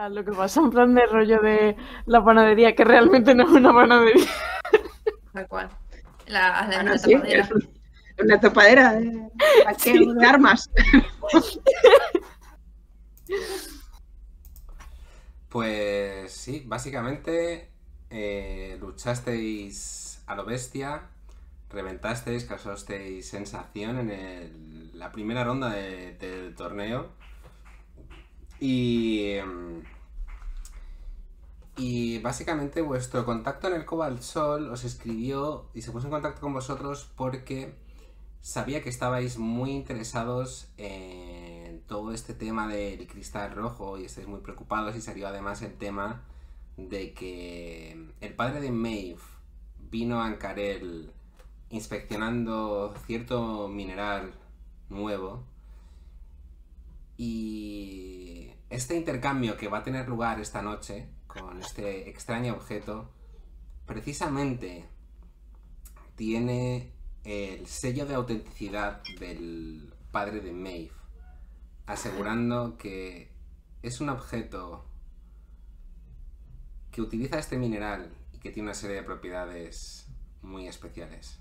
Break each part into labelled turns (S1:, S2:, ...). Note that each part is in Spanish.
S1: a lo que pasa en plan de rollo de la panadería, que realmente no es una panadería.
S2: Tal cual. La, la,
S3: Bueno,
S2: la
S3: sí,
S2: tapadera.
S3: una topadera de, armas.
S4: Pues sí, básicamente eh, luchasteis a lo bestia, reventasteis, causasteis sensación en el- la primera ronda de- del torneo. Y. mm, Y básicamente vuestro contacto en el Cobalt Sol os escribió y se puso en contacto con vosotros porque sabía que estabais muy interesados en todo este tema del cristal rojo y estáis muy preocupados y salió además el tema de que el padre de Maeve vino a Ancarel inspeccionando cierto mineral nuevo y este intercambio que va a tener lugar esta noche con este extraño objeto precisamente tiene el sello de autenticidad del padre de Maeve, asegurando que es un objeto que utiliza este mineral y que tiene una serie de propiedades muy especiales.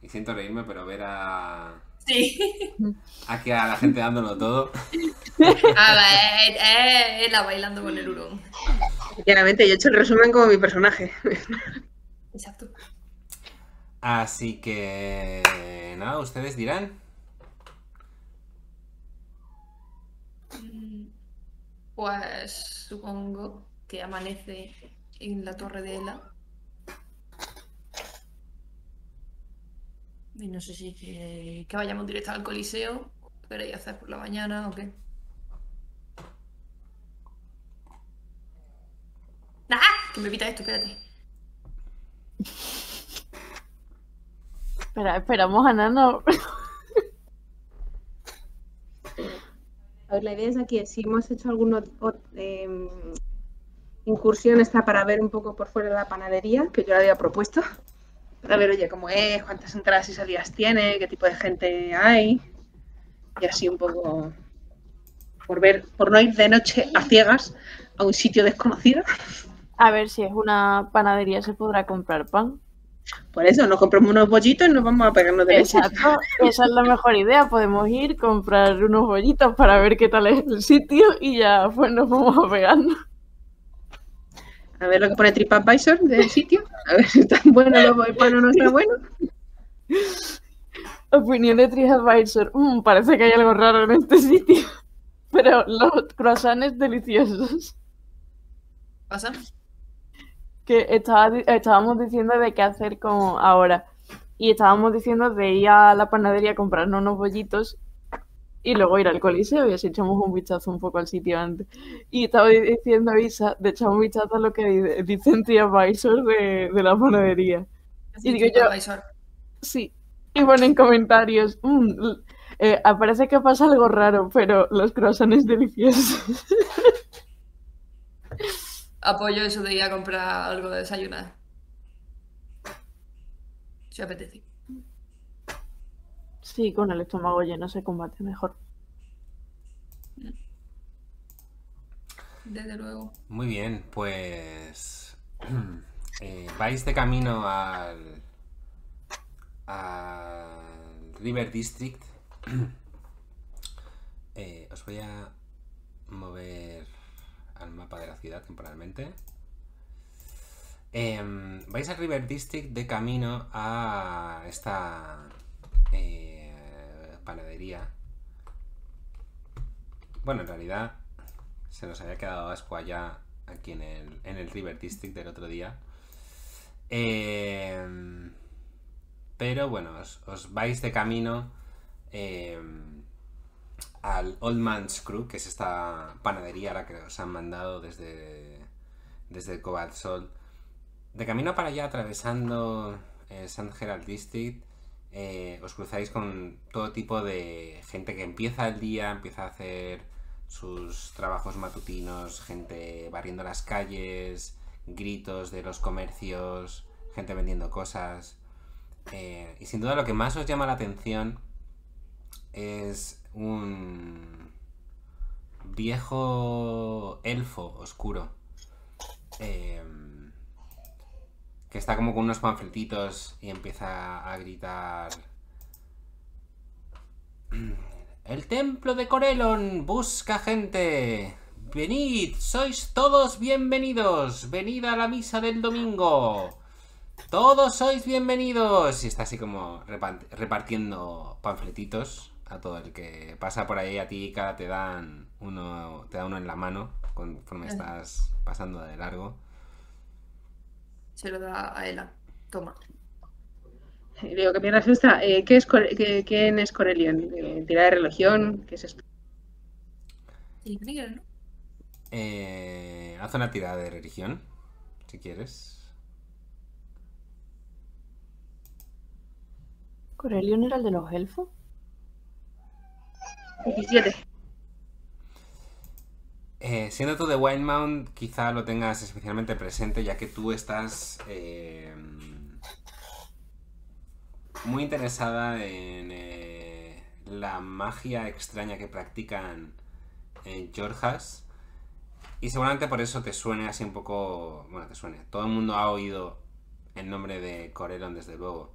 S4: Y siento reírme, pero ver a,
S2: Sí.
S4: aquí a la gente dándolo todo.
S2: A ver, eh, él la bailando con el hurón.
S3: Claramente, yo he hecho el resumen como mi personaje.
S2: Exacto.
S4: Así que nada, ustedes dirán.
S2: Mm, Pues supongo que amanece en la torre de Ela. Y no sé si que, que vayamos directo al coliseo. ¿Qué queréis hacer por la mañana o qué? ¡Ah! Que me pita esto, espérate.
S1: Espera, esperamos a Nano.
S3: A ver, la idea es aquí, si hemos hecho alguna incursión está para ver un poco por fuera de la panadería, que yo la había propuesto. Para ver, oye, cómo es, cuántas entradas y salidas tiene, qué tipo de gente hay. Y así un poco por ver, por no ir de noche a ciegas a un sitio desconocido.
S1: A ver si es una panadería, se podrá comprar pan.
S3: Por eso nos compramos unos bollitos y nos vamos a pegarnos de leche.
S1: Exacto, esa es la mejor idea. Podemos ir, comprar unos bollitos para ver qué tal es el sitio y ya pues nos vamos a pegarnos.
S3: A ver lo que pone TripAdvisor del sitio. A ver si está bueno o bueno, no está bueno.
S1: Opinión de TripAdvisor. Mm, parece que hay algo raro en este sitio. Pero los croissants deliciosos.
S2: ¿Pasa?
S1: Que estaba, estábamos diciendo de qué hacer como ahora. Y estábamos diciendo de ir a la panadería a comprarnos unos bollitos y luego ir al coliseo y así echamos un vistazo un poco al sitio antes. Y estaba di- diciendo Isa de echar un vistazo a lo que di- dice en TripAdvisor de, de la panadería. Y digo yo-. Sí. Y ponen comentarios. "Mm, l- eh, ah, parece que pasa algo raro, pero los croissants deliciosos.
S2: Apoyo eso de ir a comprar algo de desayunar. Si apetece.
S1: Sí, con el estómago lleno se combate mejor.
S2: Desde luego.
S4: Muy bien, pues eh, vais de camino al, al River District. Eh, os voy a mover al mapa de la ciudad temporalmente. Em, vais al River District de camino a esta eh, panadería. Bueno, en realidad se nos había quedado asco allá aquí en el, en el River District del otro día. Em, pero bueno, os, vais de camino em, al Old Man's Crew, que es esta panadería a la que os han mandado desde, desde Cobalt Sol. De camino para allá, atravesando el St. Gerald District, eh, os cruzáis con todo tipo de gente que empieza el día, empieza a hacer sus trabajos matutinos, gente barriendo las calles, gritos de los comercios, gente vendiendo cosas. Eh, y sin duda lo que más os llama la atención es un viejo elfo oscuro. em, que está como con unos panfletitos y empieza a gritar. El templo de Corelon busca gente. Venid, sois todos bienvenidos. Venid a la misa del domingo. Todos sois bienvenidos. Y está así como repa- repartiendo panfletitos a todo el que pasa por ahí. A ti cada te dan uno, te da uno en la mano conforme estás pasando de largo.
S2: Se lo da a Ela. Toma.
S3: Y le digo que mierda es esta. Eh, ¿qué es qué- ¿Quién es Corelion? Eh, ¿Tira de religión? ¿Qué es esto?
S2: ¿no?
S4: Eh, haz una tirada de religión, si quieres.
S1: ¿Corelion era el de los elfos?
S3: 17.
S4: Eh, siendo tú de Wildmount, quizá lo tengas especialmente presente, ya que tú estás eh, muy interesada en eh, la magia extraña que practican en Georgas. Y seguramente por eso te suene así un poco. Bueno, te suene. Todo el mundo ha oído el nombre de Corelon, desde luego.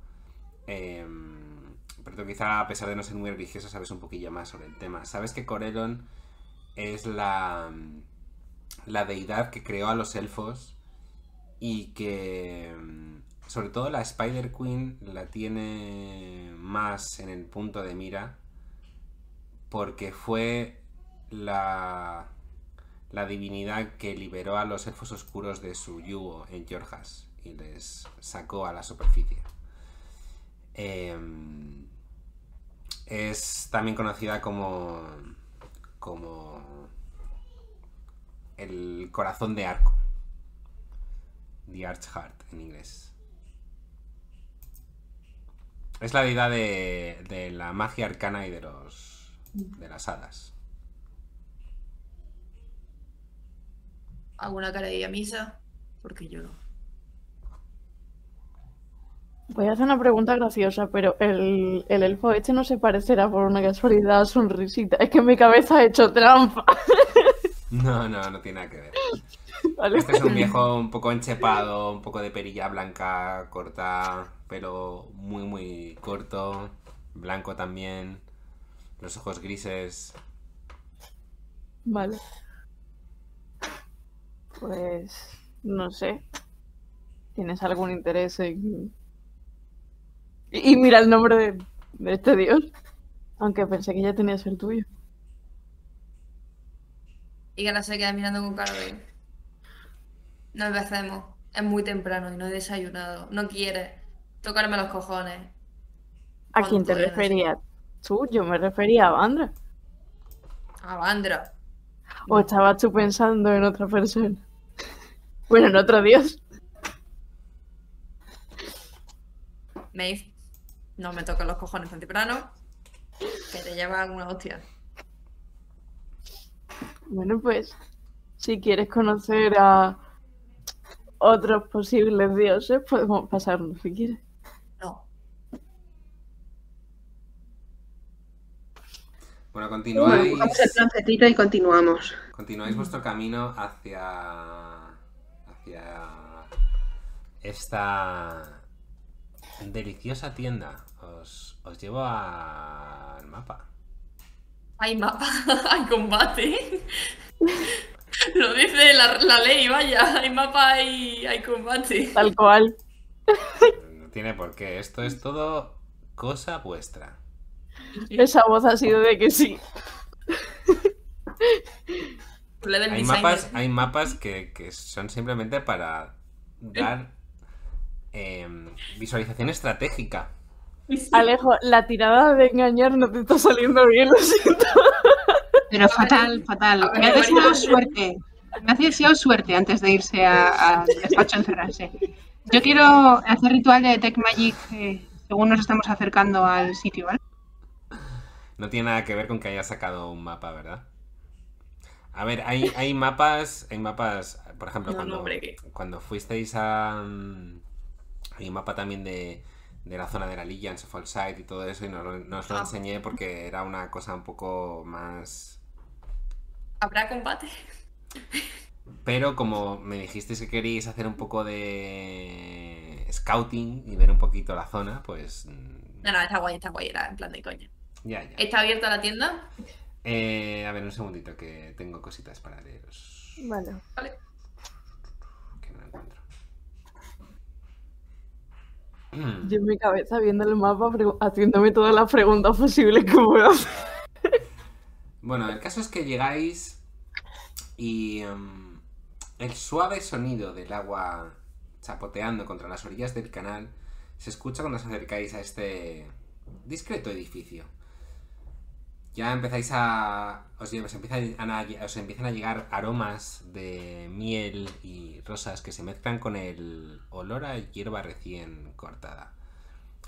S4: Em, pero tú quizá, a pesar de no ser muy religioso, sabes un poquillo más sobre el tema. Sabes que Corelon es la, la deidad que creó a los elfos y que mm, sobre todo la Spider Queen la tiene más en el punto de mira porque fue la, la divinidad que liberó a los elfos oscuros de su yugo en Georgas y les sacó a la superficie. Em, es también conocida como como el corazón de arco. The Arch Heart en inglés. Es la deidad de, de la magia arcana y de los de las hadas.
S2: Hago una cara de misa. Porque yo no.
S1: Voy a hacer una pregunta graciosa, pero el, el elfo este no se parecerá por una casualidad a sonrisita. Es que mi cabeza ha hecho trampa.
S4: No, no, no tiene nada que ver.
S1: ¿vale?
S4: Este es un viejo un poco enchepado, un poco de perilla blanca, corta, pero muy, muy corto, blanco también, los ojos grises.
S1: Vale. Pues no sé. ¿Tienes algún interés en... Y, y mira el nombre de, de este dios. Aunque pensé que ya tenía que ser tuyo.
S2: Y que ahora se queda mirando con cara de. No empecemos. Es muy temprano y no he desayunado. No quiere tocarme los cojones.
S1: ¿A quién te referías? Tú, yo me refería a Vandra.
S2: A Vandra.
S1: ¿O estabas tú pensando en otra persona? Bueno, en otro dios.
S2: Maeve. No me toques los cojones tan temprano. Que te llevan una hostia.
S1: Bueno, pues, si quieres conocer a otros posibles dioses, podemos pasarnos si quieres.
S2: No.
S4: Bueno, continuáis,
S3: Cogemos el plancetito y continuamos.
S4: continuáis vuestro camino hacia, hacia esta deliciosa tienda. Os, llevo a- al mapa.
S2: Hay mapa, hay combate. Lo dice la, la ley, vaya. Hay mapa, hay, hay combate.
S1: Tal cual.
S4: No tiene por qué. Esto es todo cosa vuestra.
S1: Esa voz ha sido de que sí.
S4: Hay mapas, hay mapas que, que son simplemente para dar em, visualización estratégica.
S1: Alejo, la tirada de engañar no te está saliendo bien, lo siento.
S3: Pero fatal, fatal. Me ha deseado suerte. Me ha deseado suerte antes de irse a- al despacho a encerrarse. Yo quiero hacer ritual de Tech Magic eh, según nos estamos acercando al sitio, ¿vale?
S4: No tiene nada que ver con que haya sacado un mapa, ¿verdad? A ver, hay, hay mapas, hay mapas, por ejemplo,
S2: No,
S4: cuando, cuando fuisteis a... mm, Hay un mapa también de, de la zona de la of All Sight y todo eso, y no, lo- no os lo
S2: Ah.
S4: enseñé porque era una cosa un poco más...
S2: ¿Habrá combate?
S4: Pero como me dijisteis que queréis hacer un poco de scouting y ver un poquito la zona, pues mm,
S2: No, no, está guay, está guay, era en plan de coña.
S4: ya, ya.
S2: ¿Está abierta la tienda?
S4: Eh, a ver, un segundito que tengo cositas para leeros.
S1: Vale.
S2: Vale.
S4: Que no lo encuentro.
S1: Yo en mi cabeza viendo el mapa, haciéndome todas las preguntas posibles que puedo hacer.
S4: Bueno, el caso es que llegáis y em, el suave sonido del agua chapoteando contra las orillas del canal se escucha cuando os acercáis a este discreto edificio. Ya empezáis a. Os, empiezan a llegar aromas de miel y rosas que se mezclan con el olor a hierba recién cortada.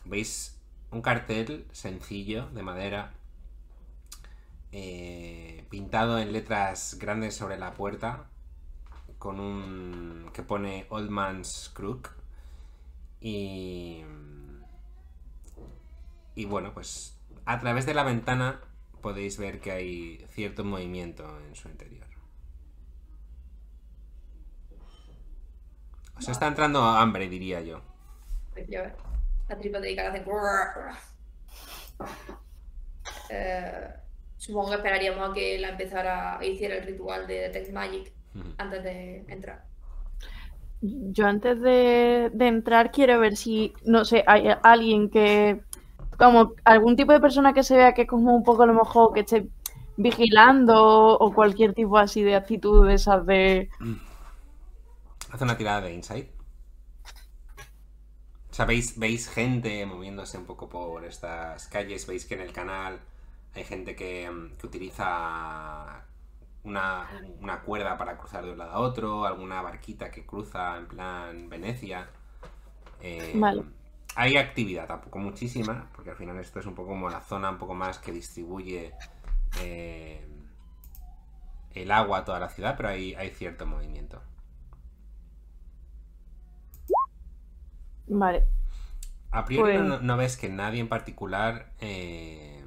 S4: Veis un cartel sencillo de madera eh, pintado en letras grandes sobre la puerta con un que pone Old Man's Crook y y bueno pues a través de la ventana podéis ver que hay cierto movimiento en su interior os está entrando hambre diría yo
S2: Pues ya ves. La tripa de Icar hace. Eh, supongo que esperaríamos a que la empezara, hiciera el ritual de Detect Magic antes de entrar.
S1: Yo antes de, de entrar quiero ver si, no sé, hay alguien que, como algún tipo de persona que se vea que es como un poco a lo mejor que esté vigilando o cualquier tipo así de actitud de esas de...
S4: Haz una tirada de insight. O sea, veis, veis gente moviéndose un poco por estas calles. Veis que en el canal hay gente que, mm, que utiliza una, una cuerda para cruzar de un lado a otro. Alguna barquita que cruza en plan Venecia. Eh,
S1: Vale.
S4: Hay actividad, tampoco muchísima, porque al final esto es un poco como la zona un poco más que distribuye eh, el agua a toda la ciudad, pero hay, hay cierto movimiento.
S1: Vale,
S4: A priori
S1: Pues-
S4: no, no ves que nadie en particular eh,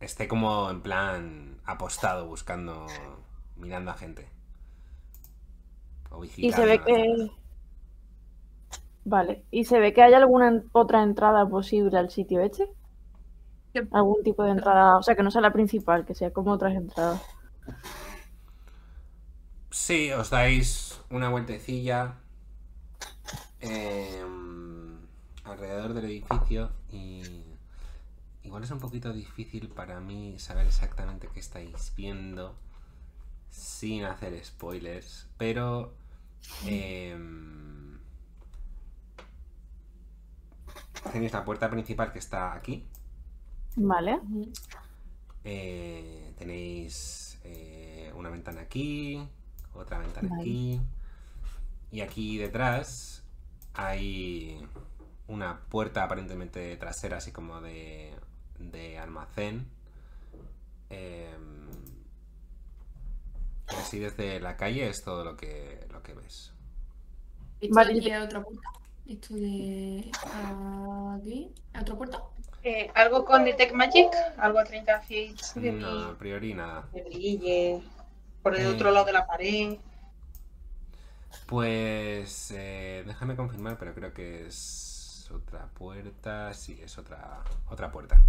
S4: esté como en plan apostado buscando, mirando a gente. O
S1: y se ve que... Vale, y se ve que hay alguna otra entrada posible al sitio este. Algún tipo de entrada, o sea, que no sea la principal, que sea como otras entradas.
S4: Sí, os dais una vueltecilla eh, alrededor del edificio y igual es un poquito difícil para mí saber exactamente qué estáis viendo sin hacer spoilers, pero eh, tenéis la puerta principal que está aquí,
S1: Vale,
S4: eh, tenéis eh, una ventana aquí, otra ventana
S1: Vale.
S4: aquí. Y aquí detrás hay una puerta aparentemente trasera, así como de, de almacén. Em, así desde la calle es todo lo que, lo que ves.
S1: Vale,
S2: otra puerta. Esto de aquí. ¿Hay otra puerta?
S3: Eh, ¿Algo con Detect Magic? ¿Algo a 30 feet de
S4: No,
S3: mí?
S4: a priori nada.
S3: Que brille. Por el
S4: Eh.
S3: otro lado de la pared.
S4: Pues eh, déjame confirmar, pero creo que es otra puerta. Sí, es otra, otra puerta.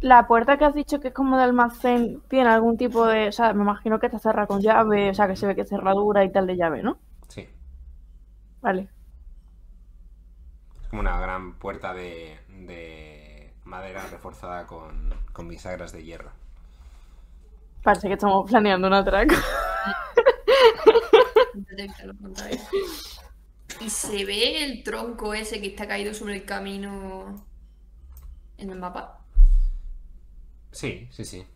S1: La puerta que has dicho que es como de almacén tiene algún tipo de, o sea, me imagino que está cerrada con llave, o sea, que se ve que es cerradura y tal de llave, ¿no?
S4: Sí.
S1: Vale.
S4: Es como una gran puerta de, de madera reforzada con, con bisagras de hierro.
S1: Parece que estamos planeando un atraco.
S2: Y se ve el tronco ese que está caído sobre el camino en el mapa.
S4: Sí, sí, sí.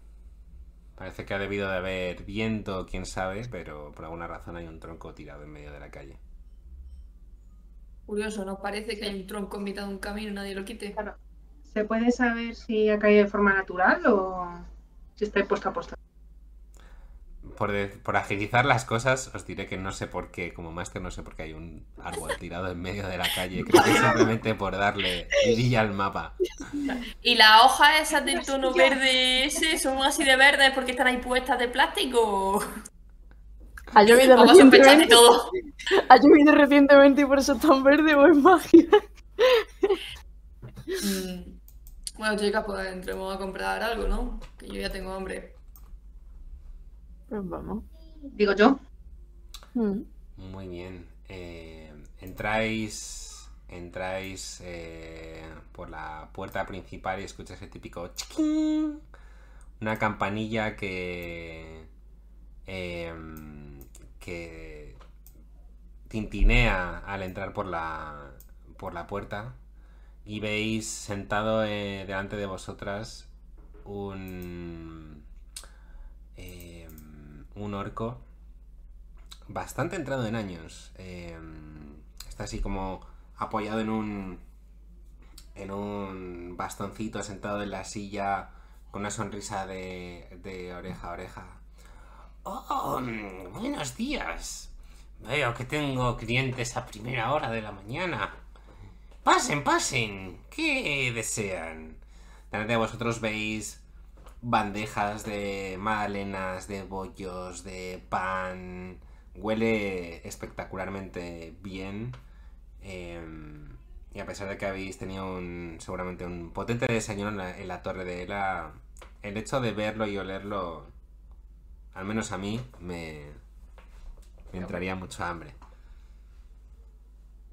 S4: Parece que ha debido de haber viento, quién sabe, pero por alguna razón hay un tronco tirado en medio de la calle.
S2: Curioso, ¿no? Parece que hay un tronco en mitad de un camino y nadie lo quite.
S3: ¿Se puede saber si ha caído de forma natural o si está puesto a posta?
S4: por, de- por agilizar las cosas, os diré que no sé por qué, como máster, no sé por qué hay un árbol tirado en medio de la calle. Creo que es simplemente por darle vidilla al mapa.
S2: ¿Y las hojas esas del tono verde ese son así de verdes porque están ahí puestas de plástico?
S1: Ha llovido
S2: Vamos a sospechar de
S1: recientemente.
S2: todo.
S1: Ha llovido recientemente y por eso están verde o es magia.
S2: Mm. Bueno, chicas, pues entremos a comprar algo, ¿no? Que yo ya tengo hambre.
S1: Pues vamos.
S3: Digo yo.
S1: Mm.
S4: Muy bien. Eh, entráis. Entráis eh, por la puerta principal y escuchas el típico chiquín. Una campanilla que. em, que tintinea al entrar por la. por la puerta. Y veis sentado eh, delante de vosotras un. em, un orco bastante entrado en años. Eh, está así como apoyado en un en un bastoncito sentado en la silla con una sonrisa de oreja a oreja. Oh, buenos días. Veo que tengo clientes a primera hora de la mañana. Pasen, pasen. ¿Qué desean? Delante de vosotros veis bandejas de magdalenas, de bollos, de pan. Huele espectacularmente bien. eh, y a pesar de que habéis tenido un, seguramente un potente desayuno en la, en la torre de Ela, el hecho de verlo y olerlo, al menos a mí, me, me entraría mucho hambre.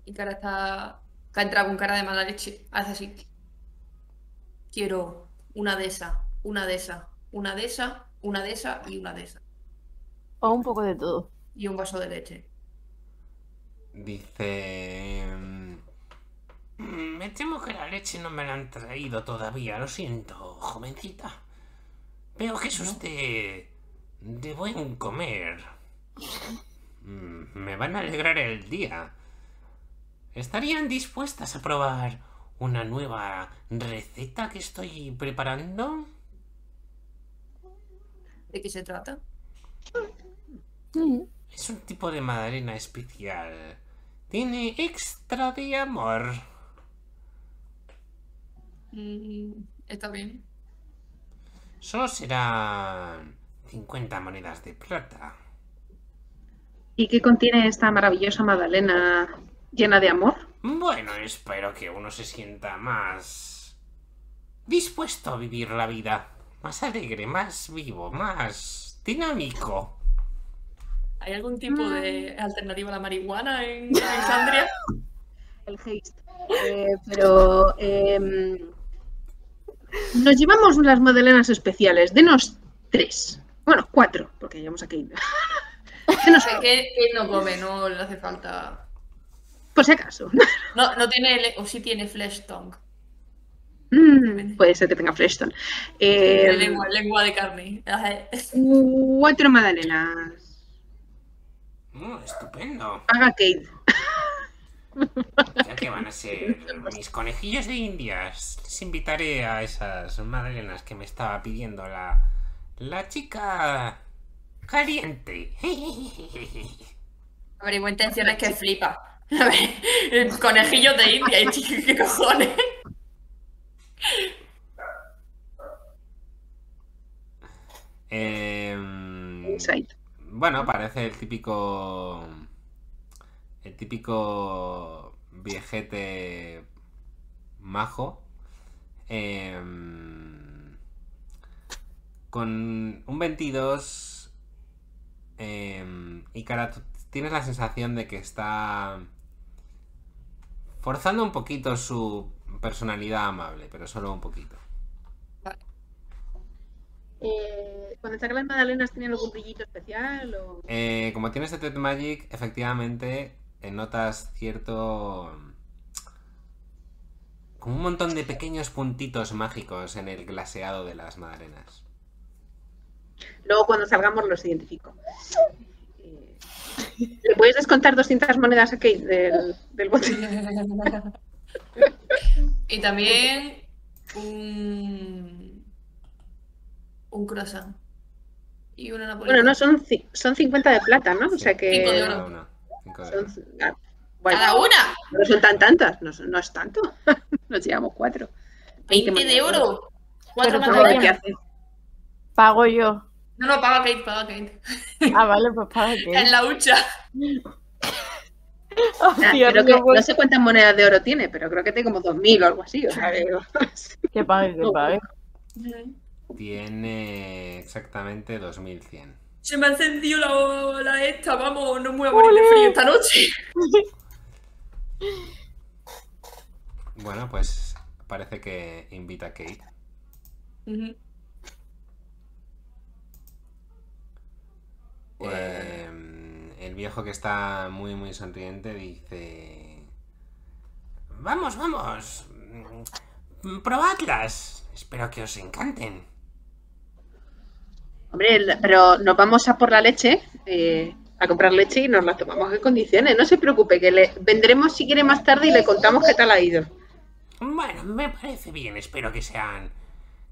S2: Y cara está. Que ha entrado con cara de mala leche. Hace así. Quiero una de esas, una de esas, una de esas, una de esas y una de esas.
S1: O un poco de todo.
S2: Y un vaso de leche.
S4: Dice... "Mm, Me temo que la leche no me la han traído todavía, lo siento, jovencita. Veo que es usted de buen comer. Mm, Me van a alegrar el día. ¿Estarían dispuestas a probar una nueva receta que estoy preparando?
S2: ¿De qué se trata?
S4: Es un tipo de magdalena especial. Tiene extra de amor.
S2: Mm, está bien.
S4: Solo serán 50 monedas de plata.
S3: ¿Y qué contiene esta maravillosa magdalena llena de amor?
S4: Bueno, espero que uno se sienta más dispuesto a vivir la vida. Más alegre, más vivo, más dinámico.
S2: ¿Hay algún tipo de alternativa a la marihuana en Alexandria?
S3: El haste. Eh, pero em, nos llevamos unas magdalenas especiales. Denos tres. Bueno, cuatro, porque llevamos aquí.
S2: ¿Qué, qué no come? No le hace falta.
S3: por si acaso.
S2: No, no tiene. O sí tiene flesh tongue.
S3: Mm, puede ser que tenga Fleshton. Eh,
S2: lengua, lengua de carne.
S3: Cuatro magdalenas.
S4: Mm, estupendo.
S3: Haga Kate.
S4: Ya que van a ser mis conejillos de indias, les invitaré a esas magdalenas que me estaba pidiendo la, la chica caliente.
S2: A ver, y buena intención es que flipa. A ver, el conejillo de India, y chico, ¿qué cojones?
S4: Em. Bueno, parece el típico. El típico viejete majo. em, con un 22. em, y cara, tú tienes la sensación de que está. Forzando un poquito su personalidad amable, pero solo un poquito.
S3: Eh, cuando sacan las magdalenas, ¿tienen algún brillito especial? O...
S4: Eh, como tienes Detect Magic, efectivamente eh, notas cierto. como un montón de pequeños puntitos mágicos en el glaseado de las magdalenas.
S3: Luego, cuando salgamos, los identifico. Eh, ¿Le puedes descontar 200 monedas a Kate del, del bote?
S2: Y también un. Un croissant. y una napolitana.
S3: Bueno, no, son, son 50 de plata, ¿no? O sea
S2: Cinco de
S3: que.
S2: oro.
S4: cada una. Cinco de oro.
S3: ah, bueno,
S2: ¡Cada una!
S3: no son tan tantas, no, son- no es tanto. Nos llevamos cuatro.
S2: 20 de uro. Cuatro manzanas.
S3: hace.
S1: Pago yo.
S2: No, no, paga Kate, paga Kate.
S1: Ah, vale, pues paga
S2: En
S1: que.
S2: la hucha.
S3: Creo que,
S1: no,
S3: sé cuántas monedas de oro tiene, pero creo que tiene como 2.000 o algo así. O sea, que-
S1: Que pague, que pague.
S4: Tiene exactamente 2100.
S2: Se me ha encendido la, la esta, vamos, no me voy a morir de frío esta noche.
S4: Bueno, pues parece que invita a Kate.
S2: Ujú.
S4: Eh, el viejo que está muy muy sonriente dice... Vamos, vamos. Probadlas. Espero que os encanten.
S3: Hombre, pero nos vamos a por la leche, eh, a comprar leche y nos la tomamos en condiciones. No se preocupe, que le vendremos si quiere más tarde y le contamos qué tal ha ido.
S4: Bueno, me parece bien. Espero que sean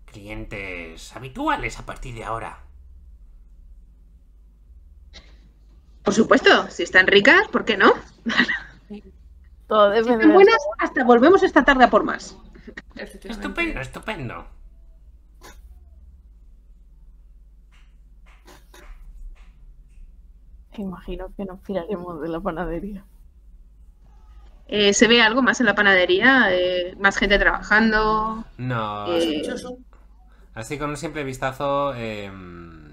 S4: clientes habituales a partir de ahora.
S3: Por supuesto, si están ricas, ¿por qué no?
S1: Todo
S3: Si están
S1: de
S3: buenas, hasta volvemos esta tarde a por más.
S4: Estupendo, estupendo.
S1: Imagino que nos piraremos de la panadería.
S3: Eh, ¿Se ve algo más en la panadería? Eh, ¿Más gente trabajando?
S4: No,
S3: Eh.
S4: Así con un simple vistazo, em,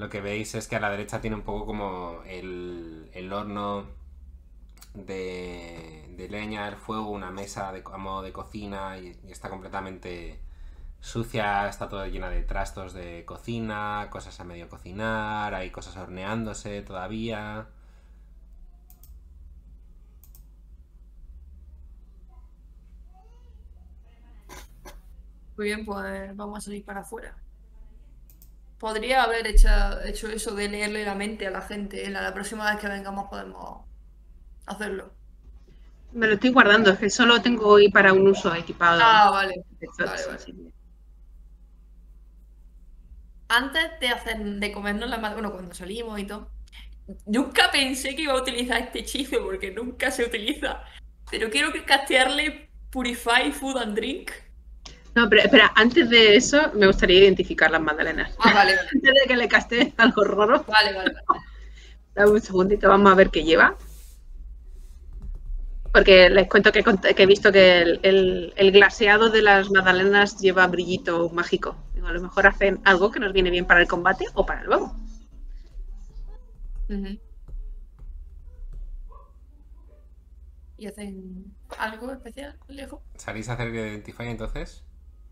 S4: lo que veis es que a la derecha tiene un poco como el, el horno de, leña, el fuego, una mesa de, a modo de cocina y, y está completamente sucia, está todo llena de trastos de cocina, cosas a medio cocinar, hay cosas horneándose todavía.
S2: Muy bien, pues vamos a salir para afuera. Podría haber hecho, hecho eso de leerle la mente a la gente. La, la próxima vez que vengamos podemos hacerlo.
S3: Me lo estoy guardando, es que solo tengo hoy para un uso equipado.
S2: Ah, vale. vale, vale. Antes de hacer de comernos la ma- bueno, cuando salimos y todo, nunca pensé que iba a utilizar este hechizo porque nunca se utiliza. Pero quiero que castearle Purify Food and Drink.
S3: No, pero espera, antes de eso me gustaría identificar las magdalenas.
S2: Ah, vale, vale.
S3: Antes de que le caste algo raro,
S2: Vale, vale, vale.
S3: dame un segundito, vamos a ver qué lleva. Porque les cuento que, he visto que el, el- el glaseado de las magdalenas lleva brillito mágico. Digo, a lo mejor hacen algo que nos viene bien para el combate o para el luego.
S2: Ujú. ¿Y hacen algo especial, lejos?
S4: ¿Salís a hacer el Identify entonces?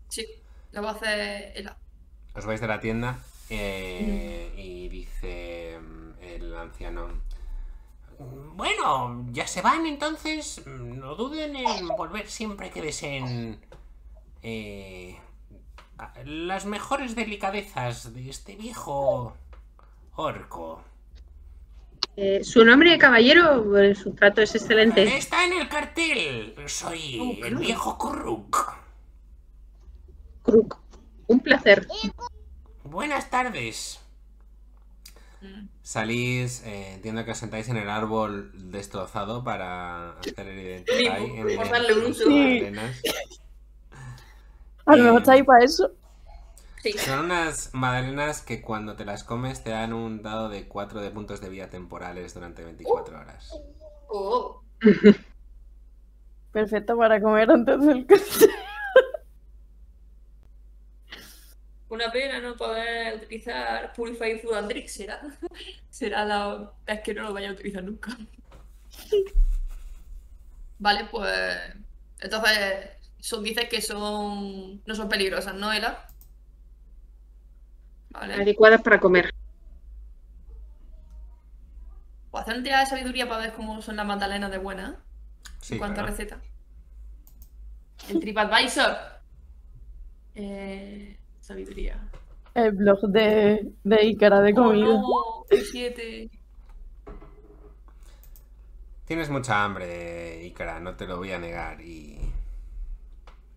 S2: Sí, lo va a hacer Ela.
S4: Os vais de la tienda eh, y dice mm, el anciano. Bueno, ya se van entonces. mm, No duden en volver siempre que deseen eh, las mejores delicadezas de este viejo orco.
S3: Eh, su nombre, caballero, Pues, su trato es excelente.
S4: Está en el cartel. Soy el viejo Kuruk.
S3: Kruk. Un placer.
S4: Buenas tardes. Salís, eh, entiendo que os sentáis en el árbol destrozado para hacer el en
S2: por
S4: el-
S2: darle un
S1: Sí.
S4: arenas.
S1: A lo mejor
S4: Eh,
S1: está ahí para eso.
S2: Sí.
S4: Son unas magdalenas que cuando te las comes te dan un dado de 4 de puntos de vida temporales durante 24 horas.
S2: Oh.
S1: Perfecto para comer antes del café.
S2: Una pena no poder utilizar Purify Food and Drink, será. Será la vez que no lo vaya a utilizar nunca. Vale, pues. Entonces, son, dices que son. No son peligrosas, ¿no, Ela? Vale.
S3: Adecuadas para comer.
S2: Pues hacer un tirada de sabiduría para ver cómo son las magdalenas de buenas. ¿eh?
S4: Sí,
S2: en cuanto a receta. El TripAdvisor. Eh, sabiduría.
S1: El blog de, de Ícara de comida.
S2: Oh, no, siete.
S4: Tienes mucha hambre, Ikara, no te lo voy a negar. Y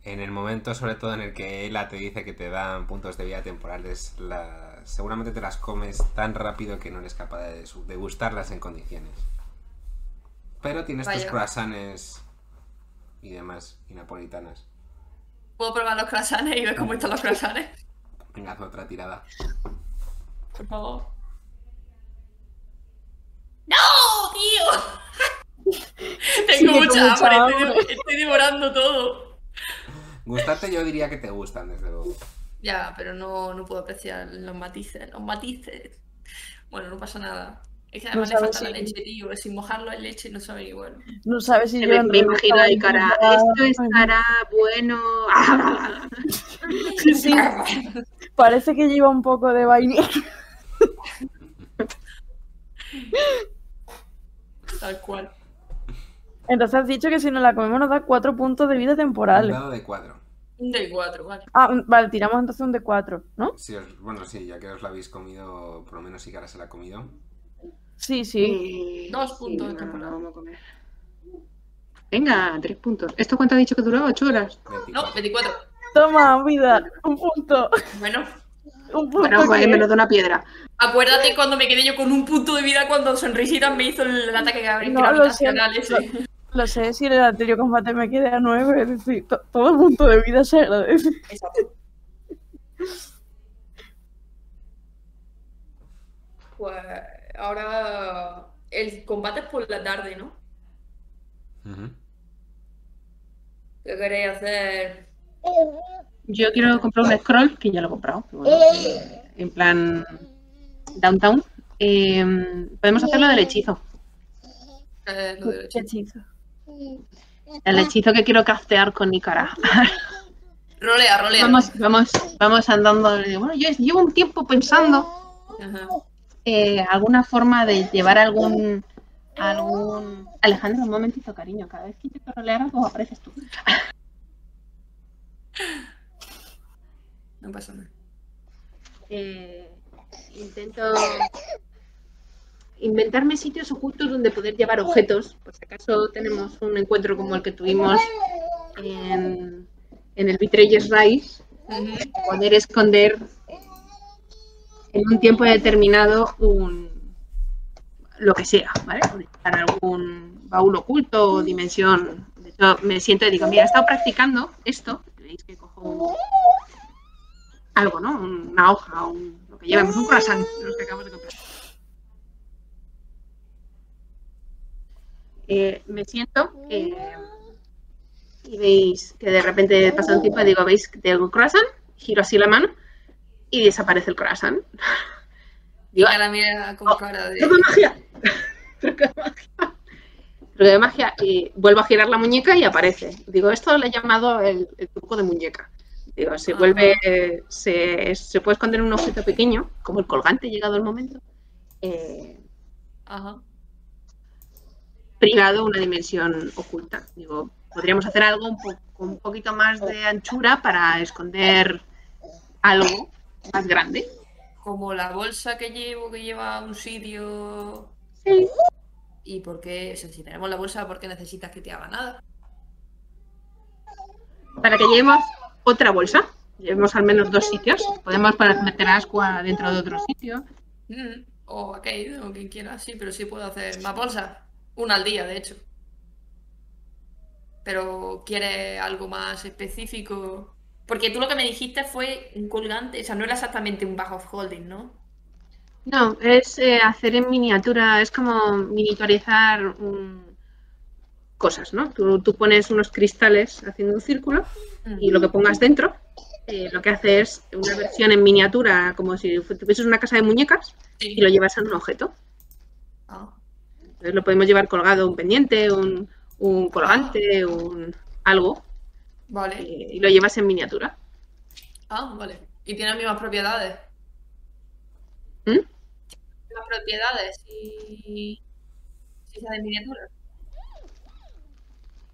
S4: en el momento, sobre todo en el que Ela te dice que te dan puntos de vida temporales, seguramente te las comes tan rápido que no eres capaz de degustarlas en condiciones. Pero tienes tus croissants y demás, y napolitanas.
S2: ¿Puedo probar los croissants y ver cómo están los croissants?
S4: Venga, haz otra tirada.
S2: Por favor. ¡No, tío! Tengo mucha
S1: mucha
S2: hambre, estoy, estoy devorando todo.
S4: Gustarte yo diría que te gustan, desde luego.
S2: Ya, pero no, no puedo apreciar los matices. Los matices. Bueno, no pasa nada. Es que además le
S1: sabes
S2: falta la
S1: si-
S2: leche, tío. Sin mojarlo en leche no sabe igual.
S1: No sabes si
S3: Me,
S1: yo en
S3: me imagino ahí cara, esto estará bueno.
S1: Sí, parece que lleva un poco de vainilla.
S2: Tal cual.
S1: Entonces has dicho que si nos la comemos nos da cuatro puntos de vida
S4: Un
S1: temporales.
S4: dado de cuatro.
S2: Un de cuatro, vale.
S1: Ah, un- vale, tiramos entonces un de cuatro, ¿no?
S4: Si os- bueno, sí, ya que os la habéis comido, por lo menos sí que ahora se la ha comido.
S1: Sí, sí.
S3: Eh,
S2: Dos puntos de
S3: no,
S2: temporada.
S3: no vamos a comer. Venga, tres puntos. ¿Esto cuánto ha dicho que duraba? ¿Ocho horas?
S4: 24.
S2: No, 24.
S1: Toma, vida, un punto.
S2: Bueno,
S1: Un punto
S3: Bueno, pues
S1: que-
S3: me lo da una piedra.
S2: acuérdate cuando me quedé yo con un punto de vida cuando Sonrisitas me hizo el ataque
S1: No, lo
S2: gravitacional
S1: sé,
S2: ese.
S1: Lo sé, si en el anterior combate me quedé a nueve, es decir, to- todo punto de vida se agradece.
S2: Exacto. Pues ahora el combate es por la tarde, ¿no?
S4: Ujú.
S2: ¿Qué queréis hacer?
S3: Yo quiero comprar un scroll, que ya lo he comprado. bueno, en plan downtown. Eh, podemos hacerlo del hechizo.
S2: Eh, lo del
S1: Qué
S2: hechizo.
S1: hechizo.
S3: El hechizo que quiero castear con Nicara.
S2: Rolea, rolea.
S3: vamos, vamos, vamos andando. Bueno, yo llevo un tiempo pensando
S2: Ajá.
S3: Eh, alguna forma de llevar algún algún Alejandro un momentito cariño cada vez que intento rolear algo apareces tú.
S2: No pasa nada.
S3: Eh, intento inventarme sitios ocultos donde poder llevar objetos. Por si acaso tenemos un encuentro como el que tuvimos en, en el Betrayers Rise. Poder esconder en un tiempo determinado un lo que sea, ¿vale? Para algún baúl oculto o dimensión. De hecho, me siento y digo, mira, he estado practicando esto. Veis que cojo algo, ¿no? Una hoja, un- lo que llevamos, un croissant, los que acabamos de comprar. Eh, me siento eh, y veis que de repente pasa un tiempo y digo, ¿veis que tengo un croissant? Giro así la mano y desaparece el croissant. Digo,
S2: Ahora mira con cara de.
S3: ¡Truco de magia! ¡Truco de magia! Truco de magia. Y vuelvo a girar la muñeca y aparece. Digo, esto le he llamado el, el truco de muñeca. Digo, se
S2: Ah.
S3: vuelve, eh, se, se puede esconder en un objeto pequeño, como el colgante llegado el momento, eh,
S2: Ajá.
S3: privado una dimensión oculta. Digo, podríamos hacer algo un po- un poquito más de anchura para esconder algo más grande.
S2: Como la bolsa que llevo que lleva a un sitio.
S3: Sí.
S2: ¿Y por qué? O sea, si tenemos la bolsa, ¿por qué necesitas que te haga nada?
S3: Para que llevemos otra bolsa, llevemos al menos dos sitios. Podemos meter ascua dentro de otro sitio.
S2: Mm, O a Kate, o quien quiera, sí, pero sí puedo hacer más bolsas. Una al día, de hecho. Pero ¿quieres algo más específico? Porque tú lo que me dijiste fue un colgante, o sea, no era exactamente un bag of holding, ¿no?
S3: No, es eh, hacer en miniatura, es como miniaturizar un- cosas, ¿no? Tú, tú pones unos cristales haciendo un círculo y lo que pongas dentro, eh, lo que hace es una versión en miniatura, como si tuvieses una casa de muñecas y lo llevas en un objeto.
S2: Ah,
S3: Entonces lo podemos llevar colgado, un pendiente, un, un colgante, un algo,
S2: vale.
S3: eh, y lo llevas en miniatura.
S2: Ah, vale. Y tiene las mismas propiedades.
S3: ¿Mm?
S2: Las propiedades y. Si sea de miniatura.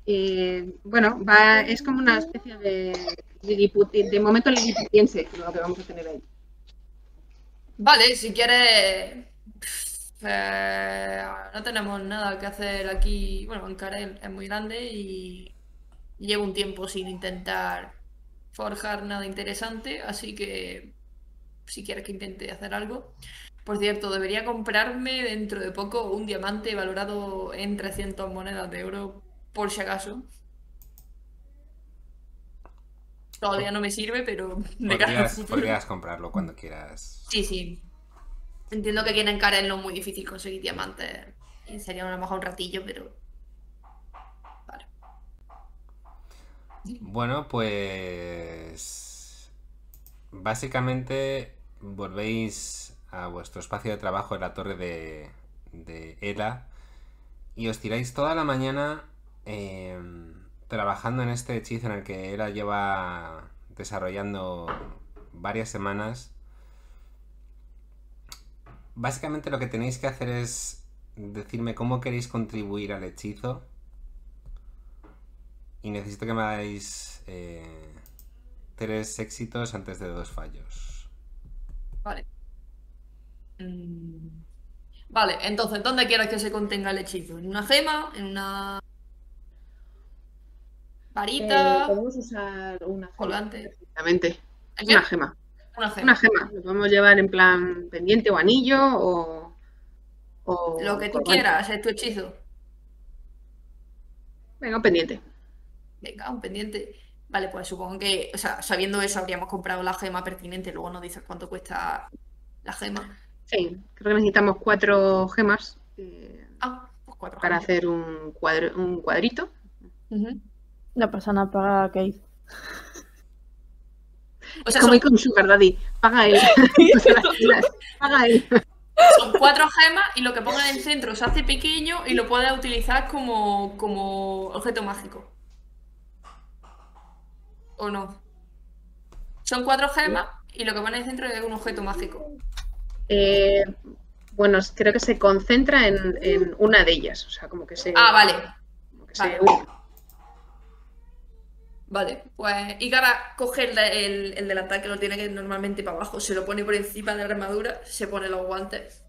S3: Eh, bueno, va, es como una especie de, de momento liliputiense lo que vamos a tener ahí.
S2: Vale, si quieres. eh, no tenemos nada que hacer aquí. Bueno, Ancarel es muy grande y llevo un tiempo sin intentar forjar nada interesante, así que si quieres que intente hacer algo. Por cierto, debería comprarme dentro de poco un diamante valorado en 300 monedas de oro, por si acaso. Todavía no me sirve, pero al
S4: Podrías, podrías comprarlo cuando quieras.
S2: Sí, sí. Entiendo que aquí en no es muy difícil conseguir diamantes. Sería a lo mejor un ratillo, pero.
S4: Bueno, pues. Básicamente volvéis a vuestro espacio de trabajo en la torre de, de Ela y os tiráis toda la mañana eh, trabajando en este hechizo en el que Ela lleva desarrollando varias semanas. Básicamente lo que tenéis que hacer es decirme cómo queréis contribuir al hechizo. Y necesito que me hagáis eh, tres éxitos antes de dos fallos.
S2: Vale. Mm, Vale, entonces, ¿dónde quieres que se contenga el hechizo? ¿En una gema? ¿En una varita?
S3: Eh, podemos usar una gema.
S2: colgante.
S3: Perfectamente.
S2: ¿En qué?
S3: Una gema.
S2: Una gema.
S3: Una gema. Lo podemos llevar en plan pendiente o anillo o. o
S2: Lo que tú
S3: colgante.
S2: quieras, es tu hechizo.
S3: Venga, pendiente.
S2: Venga, un pendiente. Vale, pues supongo que, o sea, sabiendo eso, habríamos comprado la gema pertinente. Luego nos dices cuánto cuesta la gema.
S3: Sí, creo que necesitamos cuatro gemas eh,
S2: Ah, pues cuatro
S3: para
S2: gemas.
S3: hacer un, cuadro, un cuadrito.
S2: Ujú.
S1: No pasa nada para Keith.
S2: O sea,
S3: Como
S2: son,
S3: con Sugar Daddy. Paga él. Paga él.
S2: son cuatro gemas y lo que pongas en el centro se hace pequeño y lo puedes utilizar como, como objeto mágico. ¿O no? Son cuatro gemas y lo que pones en el centro es un objeto mágico.
S3: Eh, bueno, creo que se concentra en, en una de ellas. O sea, como que se.
S2: Ah, vale.
S3: como que se
S2: Vale. Vale, pues Ikara coge el, el, el del ataque, lo tiene que normalmente para abajo, se lo pone por encima de la armadura, se pone los guantes,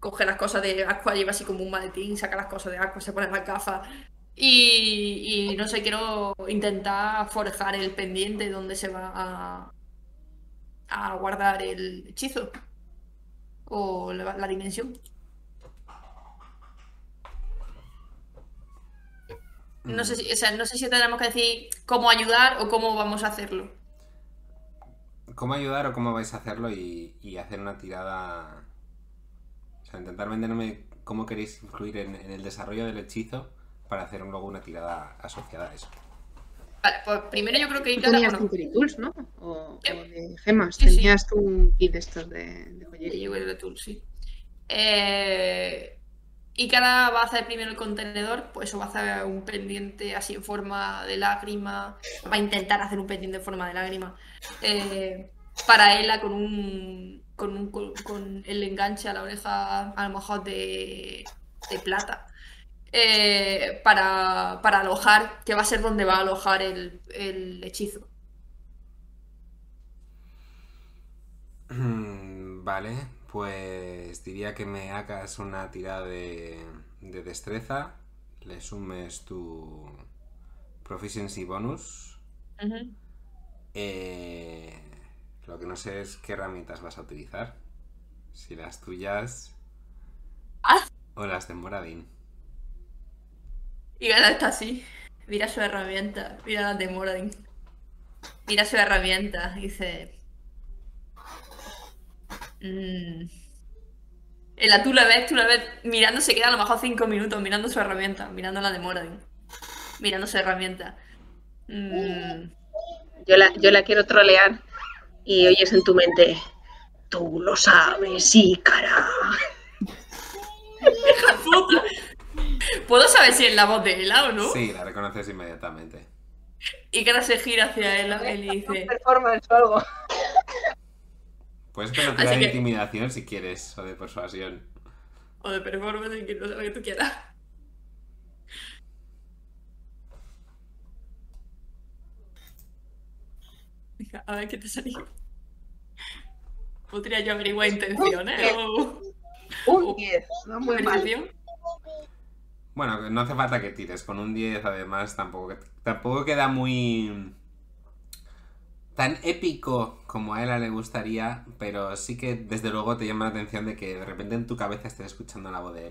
S2: coge las cosas de Aqua, lleva así como un maletín, saca las cosas de Aqua, se pone las gafas y, no sé, quiero intentar forjar el pendiente donde se va a, a guardar el hechizo o la, dimensión. No sé si, o sea, no sé si tenemos que decir cómo ayudar o cómo vamos a hacerlo.
S4: ¿Cómo ayudar o cómo vais a hacerlo y, hacer una tirada? O sea, intentar venderme cómo queréis influir en el desarrollo del hechizo para hacer luego una tirada asociada a eso.
S2: Vale, pues primero yo creo que Ikara,
S3: tenías
S2: bueno,
S3: Tinkery Tools, ¿no? O, o
S2: ¿Qué?
S3: de gemas.
S2: Sí, sí.
S3: Tenías tú un kit de estos de, de joyería.
S2: de Tool, sí. Eh, Ikara va a hacer primero el contenedor, pues eso va a hacer un pendiente así en forma de lágrima. Va a intentar hacer un pendiente en forma de lágrima. eh, para ella con un, con un con, con el enganche a la oreja a lo mejor de, de plata. Eh, para, para alojar, que va a ser donde va a alojar el, el hechizo.
S4: Vale, pues diría que me hagas una tirada de, de destreza, le sumes tu proficiency bonus. Eh, lo que no sé es qué herramientas vas a utilizar. Si las tuyas
S2: Ah.
S4: o las de Moradin.
S2: Y Gala está así. Mira su herramienta. Mira la de Moradin. Mira su herramienta. Dice. "Mm". En la tú la ves, tú la ves mirando, se queda a lo mejor cinco minutos mirando su herramienta, mirando la de Moradin. Mirando su herramienta. Mm.
S3: Yo la, yo la quiero trolear y oyes en tu mente. Tú lo sabes, sí, cara.
S2: ¿Puedo saber si es la voz de Ela o no?
S4: Sí, la reconoces inmediatamente.
S2: Y Cara se gira hacia él, él y dice.
S3: Performance o algo.
S4: Puedes con una
S2: Así
S4: tirada de
S2: que-
S4: intimidación si quieres, o de persuasión.
S2: O de performance, que no sé lo que tú quieras. Venga, A ver qué te salió. Podría yo averiguar intenciones
S3: Un 10, no muy mal.
S4: Bueno, no hace falta que tires. Con un 10, además, tampoco, tampoco queda muy. tan épico como a ella le gustaría, pero sí que desde luego te llama la atención de que de repente en tu cabeza estés escuchando la voz de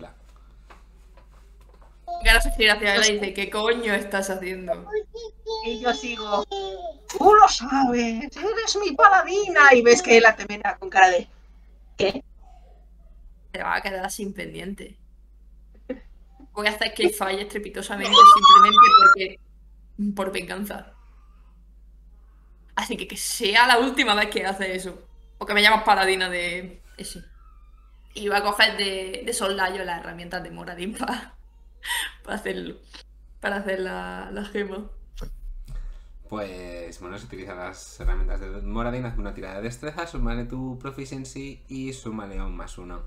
S2: se gira hacia él y dice, ¿qué coño estás haciendo?
S3: Y yo sigo, tú lo sabes, eres mi paladina. Y ves que él te mira con cara de, ¿qué?
S2: Te va a quedar sin pendiente. Voy a hacer que falle estrepitosamente simplemente porque... por venganza. Así que que sea la última vez que hace eso. Porque me llamas paladina de ese. Y voy a coger de, de las herramientas de Moradin para, para hacerlo. Para hacer la, la gema.
S4: Pues bueno, se utilizan las herramientas de Moradin, haz una tirada de destreza, súmale tu proficiency y súmale un más uno.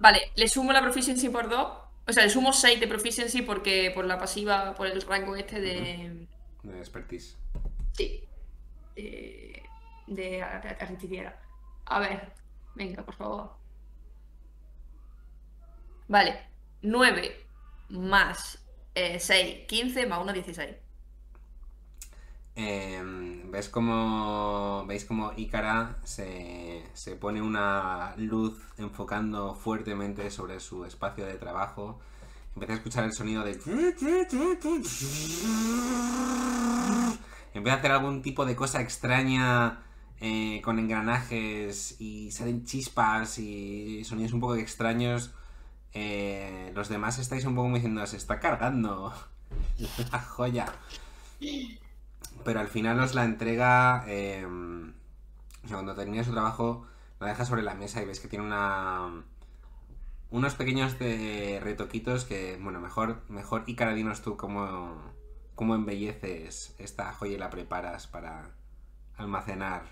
S2: Vale, le sumo la proficiency por 2. O sea, le sumo 6 de proficiency porque por la pasiva, por el rango este de.
S4: De expertise.
S2: Sí. De. De ar- ar- artillera. A ver, venga, por favor. Vale, 9 más eh, 6, 15 más 1, 16.
S4: Eh, ¿Ves cómo, ¿Veis cómo Ícara se, se pone una luz enfocando fuertemente sobre su espacio de trabajo? Empieza a escuchar el sonido de... Empieza a hacer algún tipo de cosa extraña eh, con engranajes y salen chispas y sonidos un poco extraños. Eh, los demás estáis un poco diciendo, se está cargando la joya. Pero al final os la entrega. sea, cuando termina su trabajo, la deja sobre la mesa y ves que tiene una. Unos pequeños retoquitos que, bueno, mejor, mejor Ícara, dinos tú cómo, cómo embelleces esta joya y la preparas para almacenar.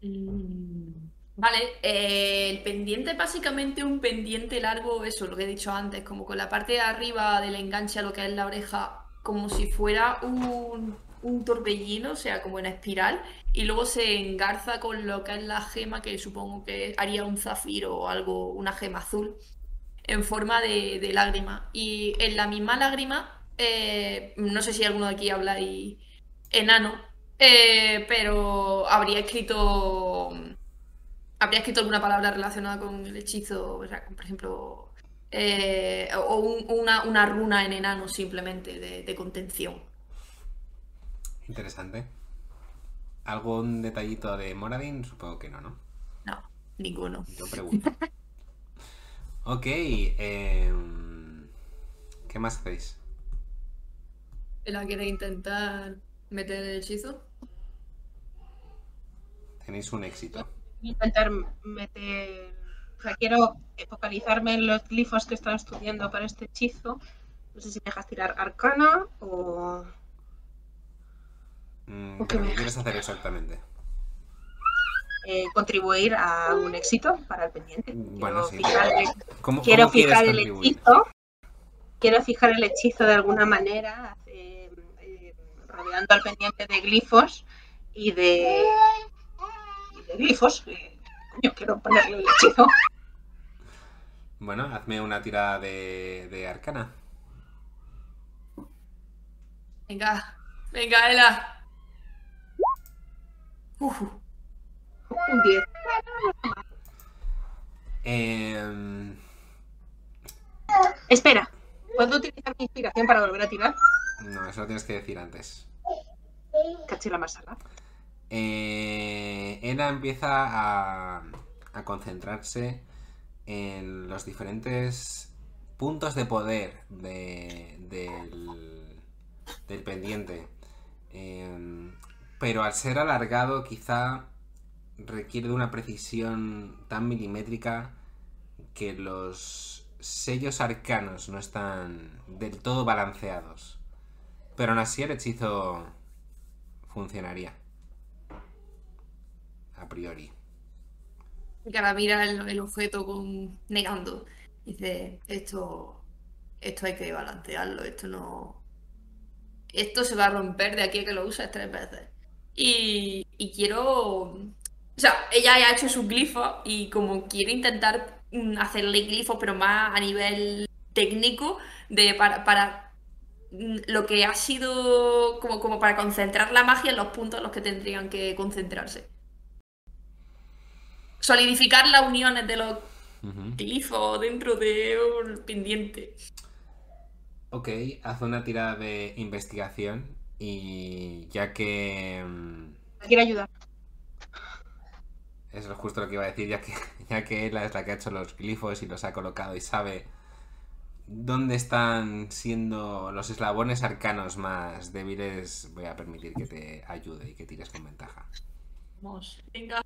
S2: Mm, Vale, eh, el pendiente básicamente un pendiente largo, eso, lo que he dicho antes, como con la parte de arriba del enganche a lo que es la oreja, como si fuera un, un torbellino, o sea, como en espiral, y luego se engarza con lo que es la gema, que supongo que haría un zafiro o algo, una gema azul, en forma de, lágrima. Y en la misma lágrima, eh, no sé si alguno de aquí habla y enano, eh, pero habría escrito habría escrito alguna palabra relacionada con el hechizo, o sea, por ejemplo, eh, o un- una, una runa en enano simplemente de, de contención.
S4: Interesante. ¿Algún detallito de Moradin? Supongo que no, ¿no?
S2: No, ninguno.
S4: Yo pregunto. ok, em, ¿qué más hacéis?
S2: ¿La quiere intentar meter el hechizo?
S4: Tenéis un éxito.
S3: intentar meter. O sea, quiero focalizarme en los glifos que están estudiando para este hechizo. No sé si me dejas tirar arcana o.
S4: Mm,
S3: Ok,
S4: ¿Qué
S3: me
S4: quieres hacer exactamente?
S3: eh, contribuir a un éxito para el pendiente.
S4: Bueno,
S3: Quiero
S4: sí.
S3: fijar el-
S4: ¿Cómo,
S3: quiero
S4: cómo
S3: fijar el hechizo. Quiero fijar el hechizo de alguna manera, eh, eh, rodeando al pendiente de glifos y de, y de glifos. Coño, quiero ponerle el hechizo.
S4: Bueno, hazme una tirada de, de arcana.
S2: Venga, venga, Ela. Uf,
S3: Un 10.
S4: Em,
S3: Espera, ¿puedo utilizar mi inspiración para volver a tirar?
S4: no, eso lo tienes que decir antes.
S3: Caché la masala.
S4: Eh, Ena empieza a, concentrarse en los diferentes puntos de poder de- del, del pendiente. Em, pero al ser alargado quizá requiere de una precisión tan milimétrica que los sellos arcanos no están del todo balanceados. Pero aún así el hechizo funcionaría. A priori.
S2: Y ahora mira el, objeto con negando. Dice, esto, esto hay que balancearlo, esto no. Esto se va a romper de aquí a que lo uses tres veces. Y, y quiero. O sea, ella ha hecho sus glifos y como quiere intentar mm, hacerle glifos, pero más a nivel técnico, de para, para mm, lo que ha sido como, como para concentrar la magia en los puntos en los que tendrían que concentrarse. Solidificar las uniones de los glifos dentro de un pendiente.
S4: Ok, haz una tirada de investigación y ya que... mm,
S3: Me quiere ayudar.
S4: Es justo lo que iba a decir, ya que, ya que ella es la que ha hecho los glifos y los ha colocado y sabe dónde están siendo los eslabones arcanos más débiles, voy a permitir que te ayude y que tires con ventaja.
S2: Vamos, venga.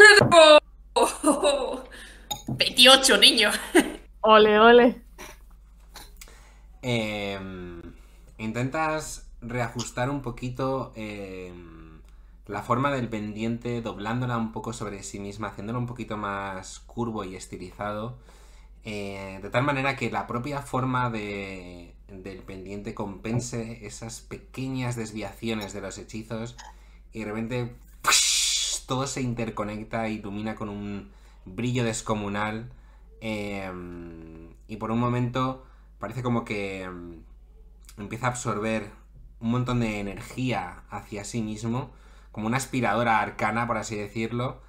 S2: ¡Oh! 28, niño.
S1: Ole, ole.
S4: Em, intentas reajustar un poquito em, la forma del pendiente, doblándola un poco sobre sí misma, haciéndolo un poquito más curvo y estilizado, eh, de tal manera que la propia forma de- del pendiente compense esas pequeñas desviaciones de los hechizos y de repente todo se interconecta ilumina con un brillo descomunal em, y por un momento parece como que em, empieza a absorber un montón de energía hacia sí mismo, como una aspiradora arcana, por así decirlo,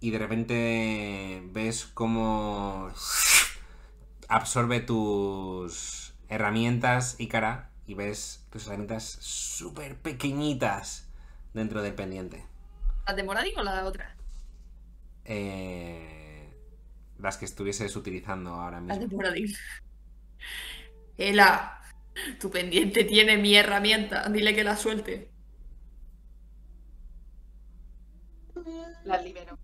S4: y de repente ves cómo absorbe tus herramientas, Ícara, y ves tus herramientas súper pequeñitas dentro del pendiente.
S2: ¿La de Moradin o la otra?
S4: Eh, las que estuvieses utilizando ahora
S2: La de
S4: mismo.
S2: Moradin. Ela, tu pendiente tiene mi herramienta. Dile que la suelte.
S3: Las libero.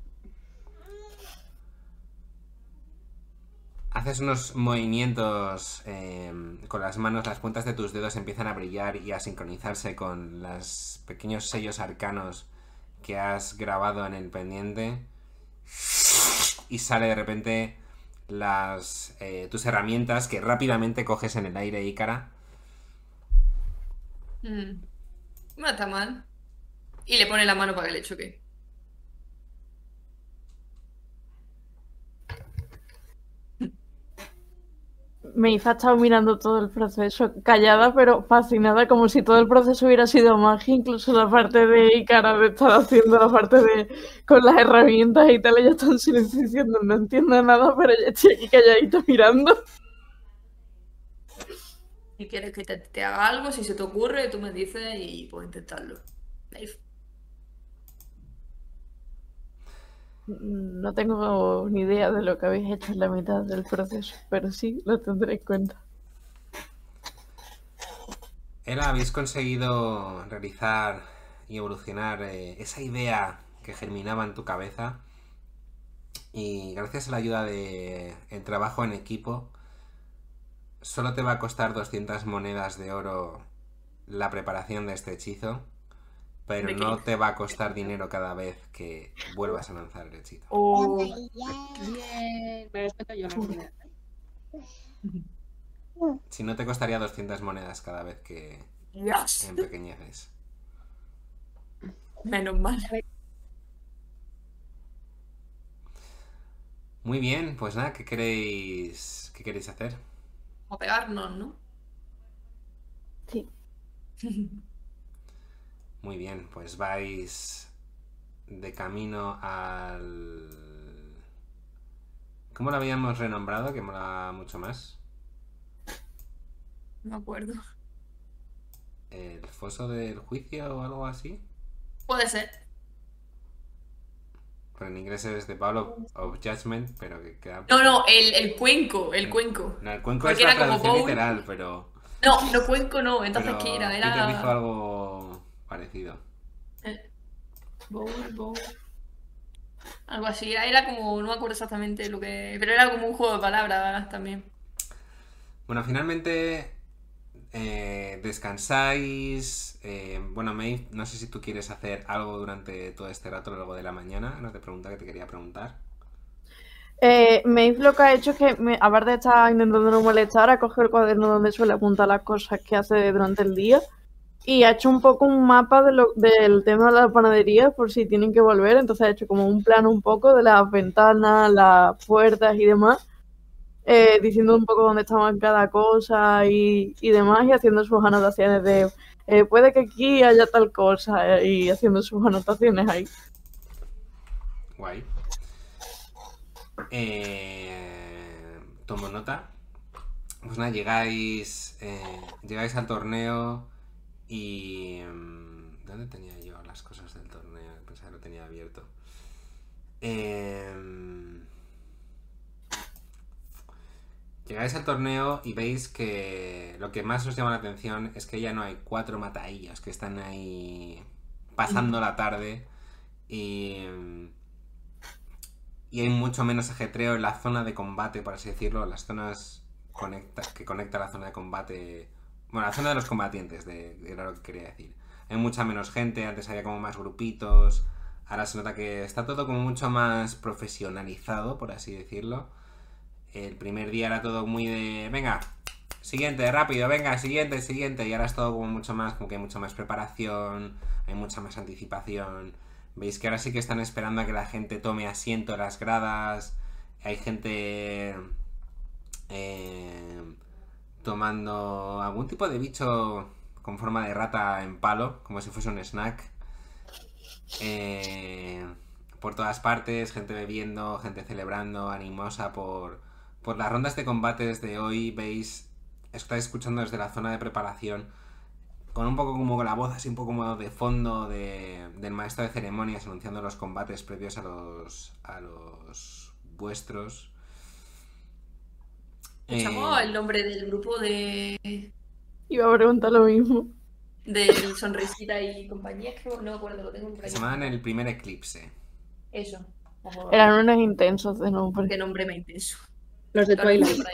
S4: Haces unos movimientos eh, con las manos, las puntas de tus dedos empiezan a brillar y a sincronizarse con los pequeños sellos arcanos que has grabado en el pendiente. Y sale de repente las eh, tus herramientas que rápidamente coges en el aire, Ícara.
S2: Mm. No está mal. Y le pone la mano para que le choque.
S1: Meiza ha estado mirando todo el proceso, callada pero fascinada, como si todo el proceso hubiera sido magia, incluso la parte de Ikara de estar haciendo la parte de con las herramientas y tal, ella está en silencio diciendo no entiendo nada, pero ella estoy aquí calladita mirando.
S2: Si quieres que te, haga algo, si se te ocurre, tú me dices y puedo intentarlo. Dave.
S1: No tengo ni idea de lo que habéis hecho en la mitad del proceso, pero sí lo tendré en cuenta.
S4: Ela, habéis conseguido realizar y evolucionar eh, esa idea que germinaba en tu cabeza y gracias a la ayuda de el trabajo en equipo solo te va a costar 200 monedas de oro la preparación de este hechizo, pero no te va a costar dinero cada vez que vuelvas a lanzar el hechizo.
S2: O
S3: Bien, me respeto yo, no.
S4: Si no te costaría 200 monedas cada vez que
S2: Dios.
S4: empequeñeces.
S2: Menos mal.
S4: Muy bien, pues nada, ¿qué queréis, qué queréis hacer?
S2: O pegarnos, ¿no?
S1: Sí.
S4: Muy bien, pues vais de camino al... ¿Cómo lo habíamos renombrado? Que mola mucho más.
S2: No me acuerdo.
S4: ¿El foso del juicio o algo así?
S2: Puede ser.
S4: Pero en inglés es The Bowl of, Judgment, pero que queda...
S2: No, no, el, el cuenco, el cuenco.
S4: No, el cuenco
S2: Porque
S4: es la
S2: era como
S4: traducción
S2: bowl.
S4: literal, pero...
S2: No, no cuenco no. Entonces,
S4: pero
S2: ¿qué era?
S4: Peter dijo
S2: Era.
S4: algo parecido.
S2: eh, bowl, bowl. Algo así. Era, era como. No me acuerdo exactamente lo que. Pero era como un juego de palabras también.
S4: Bueno, finalmente eh, descansáis. eh, bueno, Maeve, no sé si tú quieres hacer algo durante todo este rato, luego de la mañana. No te pregunta que te quería preguntar.
S1: Eh, Maeve lo que ha hecho es que, me, aparte de estar intentando no molestar, ha cogido el cuaderno donde suele apuntar las cosas que hace durante el día y ha hecho un poco un mapa de lo- del tema de la panadería por si tienen que volver. Entonces ha hecho como un plano un poco de las ventanas, las puertas y demás. eh, diciendo un poco dónde estaban cada cosa y, y demás y haciendo sus anotaciones de eh, puede que aquí haya tal cosa eh, y haciendo sus anotaciones ahí.
S4: Guay. Tomo nota. Pues nada, llegáis, llegáis al torneo y... mm, ¿Dónde tenía yo las cosas del torneo? Pensaba que lo tenía abierto. Em, Llegáis al torneo y veis que lo que más os llama la atención es que ya no hay cuatro mataillas que están ahí pasando la tarde y, y hay mucho menos ajetreo en la zona de combate, por así decirlo, las zonas conecta, que conecta la zona de combate, bueno, la zona de los combatientes, de, era lo que quería decir. Hay mucha menos gente, antes había como más grupitos, ahora se nota que está todo como mucho más profesionalizado, por así decirlo. El primer día era todo muy de, venga, siguiente, rápido, venga, siguiente, siguiente. Y ahora es todo como mucho más, como que hay mucha más preparación, hay mucha más anticipación. Veis que ahora sí que están esperando a que la gente tome asiento en las gradas. Hay gente eh, tomando algún tipo de bicho con forma de rata en palo, como si fuese un snack. Eh, por todas partes, gente bebiendo, gente celebrando, animosa por, por las rondas de combates de hoy. Veis, estáis escuchando desde la zona de preparación, con un poco como la voz así un poco como de fondo de- del maestro de ceremonias anunciando los combates previos a los, a los vuestros.
S2: Escuchamos
S4: Eh,
S2: el nombre del grupo de
S1: Iba a preguntar lo mismo.
S2: del Sonrisita y compañía, es que no me acuerdo, lo tengo por ahí.
S4: se llaman el primer eclipse.
S2: Eso.
S1: Eran unos intensos de nombre.
S2: Qué nombre más intenso.
S3: Los de Twilight.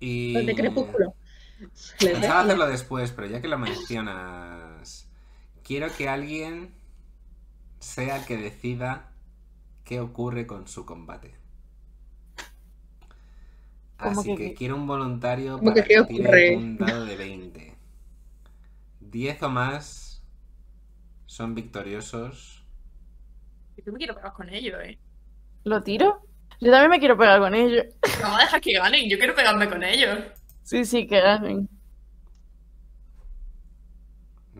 S4: Y...
S3: los de Crepúsculo.
S4: Pensaba hacerlo después, pero ya que lo mencionas, quiero que alguien sea el que decida qué ocurre con su combate.
S1: ¿Cómo
S4: Así
S1: que
S4: quiero un voluntario
S3: ¿Cómo
S4: para
S3: que
S4: que tire un dado de 20. 10 o más son victoriosos.
S2: Yo me quiero pegar con ellos, eh.
S1: ¿Lo tiro? Yo también me quiero pegar con ellos.
S2: Vamos a dejar que ganen, yo quiero pegarme con ellos.
S1: Sí, sí, que ganen.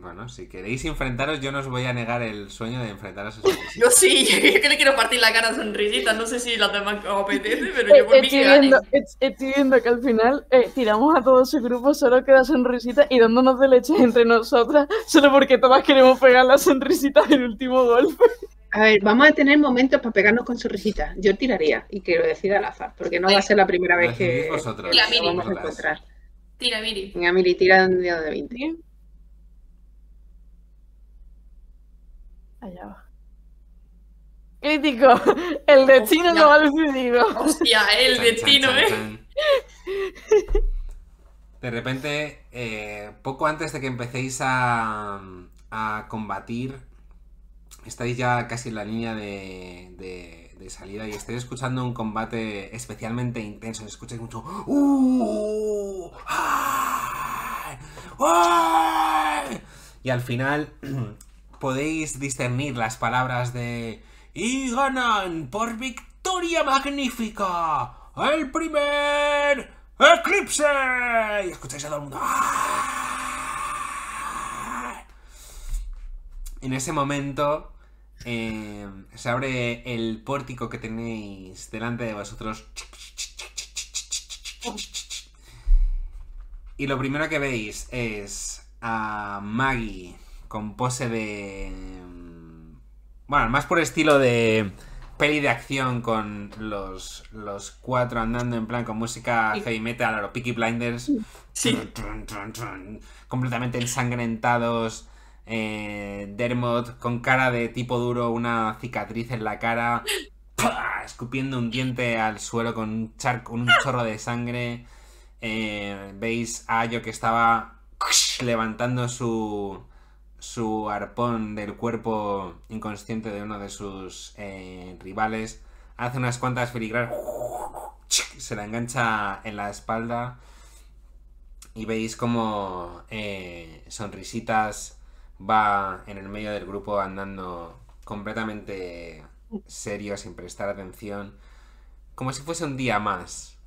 S4: Bueno, si queréis enfrentaros, yo no os voy a negar el sueño de enfrentaros a esos
S2: Yo sí, yo que le quiero partir la cara a sonrisita, no sé si las demás os apetece, pero yo por mí
S1: Estoy
S2: que
S1: viendo, es- estoy viendo que al final eh, tiramos a todo ese grupo, solo queda sonrisita y dándonos de leches entre nosotras, solo porque todas queremos pegar la sonrisita en el último golpe.
S3: A ver, vamos a tener momentos para pegarnos con su risita. Yo tiraría y que lo decida al azar, porque no va a ser la primera vez que
S4: vosotros,
S2: La Miri.
S3: vamos a encontrar.
S2: Tira, Miri.
S3: Venga, Mili, tira un dado de 20.
S1: Allá va. Crítico, el destino
S2: Hostia.
S1: lo ha decidido.
S2: Hostia, el
S4: Chan,
S2: destino,
S4: chan,
S2: eh.
S4: De repente, eh, poco antes de que empecéis a, a combatir, estáis ya casi en la línea de, de- de salida y estáis escuchando un combate especialmente intenso. Escucháis mucho. "Uh, ay, ay". Y al final podéis discernir las palabras de. Y ganan por victoria magnífica el primer eclipse. Y escucháis a todo el mundo. "¡Ay!". En ese momento eh, se abre el pórtico que tenéis delante de vosotros. Y lo primero que veis es a Maggie con pose de... mm, Bueno, más por estilo de peli de acción con los, los cuatro andando en plan con música heavy metal a los Peaky Blinders.
S2: Sí.
S4: Trun, trun, trun, completamente ensangrentados. Eh, Dermot con cara de tipo duro, una cicatriz en la cara. ¡pah! Escupiendo un diente al suelo con un, char- con un chorro de sangre. Eh, Veis a Ayo que estaba levantando su, su arpón del cuerpo inconsciente de uno de sus eh, rivales. Hace unas cuantas filigranas. Se la engancha en la espalda. Y veis como eh, Sonrisitas va en el medio del grupo andando completamente serio, sin prestar atención. como si fuese un día más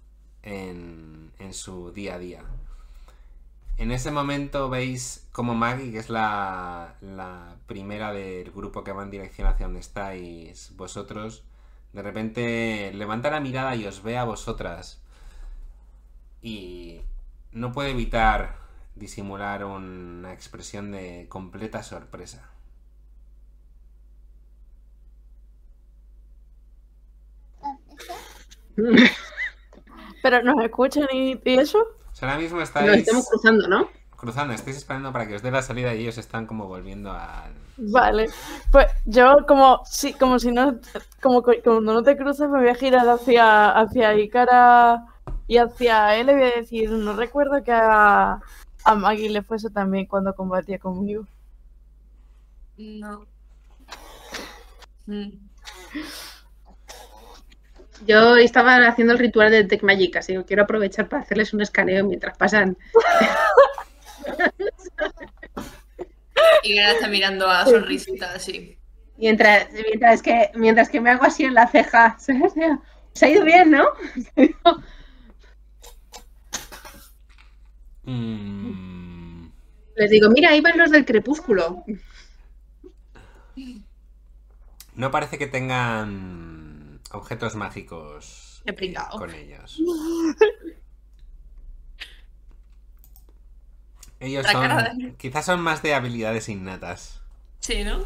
S4: en, en su día a día. En ese momento veis como Maggie, que es la, primera del grupo que va en dirección hacia donde estáis vosotros, de repente levanta la mirada y os ve a vosotras. Y no puede evitar disimular una expresión de completa sorpresa.
S1: Pero nos escuchan y, y eso.
S4: Sea, ahora mismo
S3: Nos
S4: estáis
S3: estamos cruzando, ¿no?
S4: cruzando, estáis esperando para que os dé la salida y ellos están como volviendo al...
S1: Vale. Pues yo como si, como si no, como cu- cuando no te cruzas me voy a girar hacia, hacia Ikara y hacia él le voy a decir, no recuerdo que a, a Maggie le fuese también cuando combatía conmigo.
S2: No. Mm.
S3: Yo estaba haciendo el ritual de Tech Magic, así que quiero aprovechar para hacerles un escaneo mientras pasan.
S2: Y Gara está mirando a sonrisita así.
S3: Mientras, mientras, que, mientras que me hago así en la ceja. Se ha ido bien, ¿no?
S4: Mm,
S3: Les digo, mira, ahí van los del crepúsculo.
S4: No parece que tengan objetos mágicos eh, con ellos. Ellos son, quizás son más de habilidades innatas.
S2: Sí, ¿no?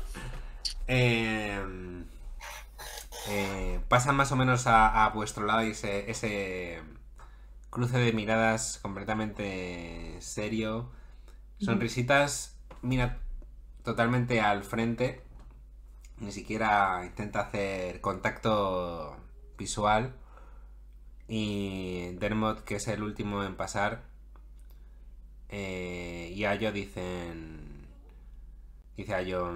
S4: Eh, eh, pasan más o menos a, a vuestro lado y ese, ese cruce de miradas completamente serio. Sonrisitas, mira totalmente al frente. Ni siquiera intenta hacer contacto visual. Y Dermot, que es el último en pasar, eh, y Ayo dicen. Dice Ayo.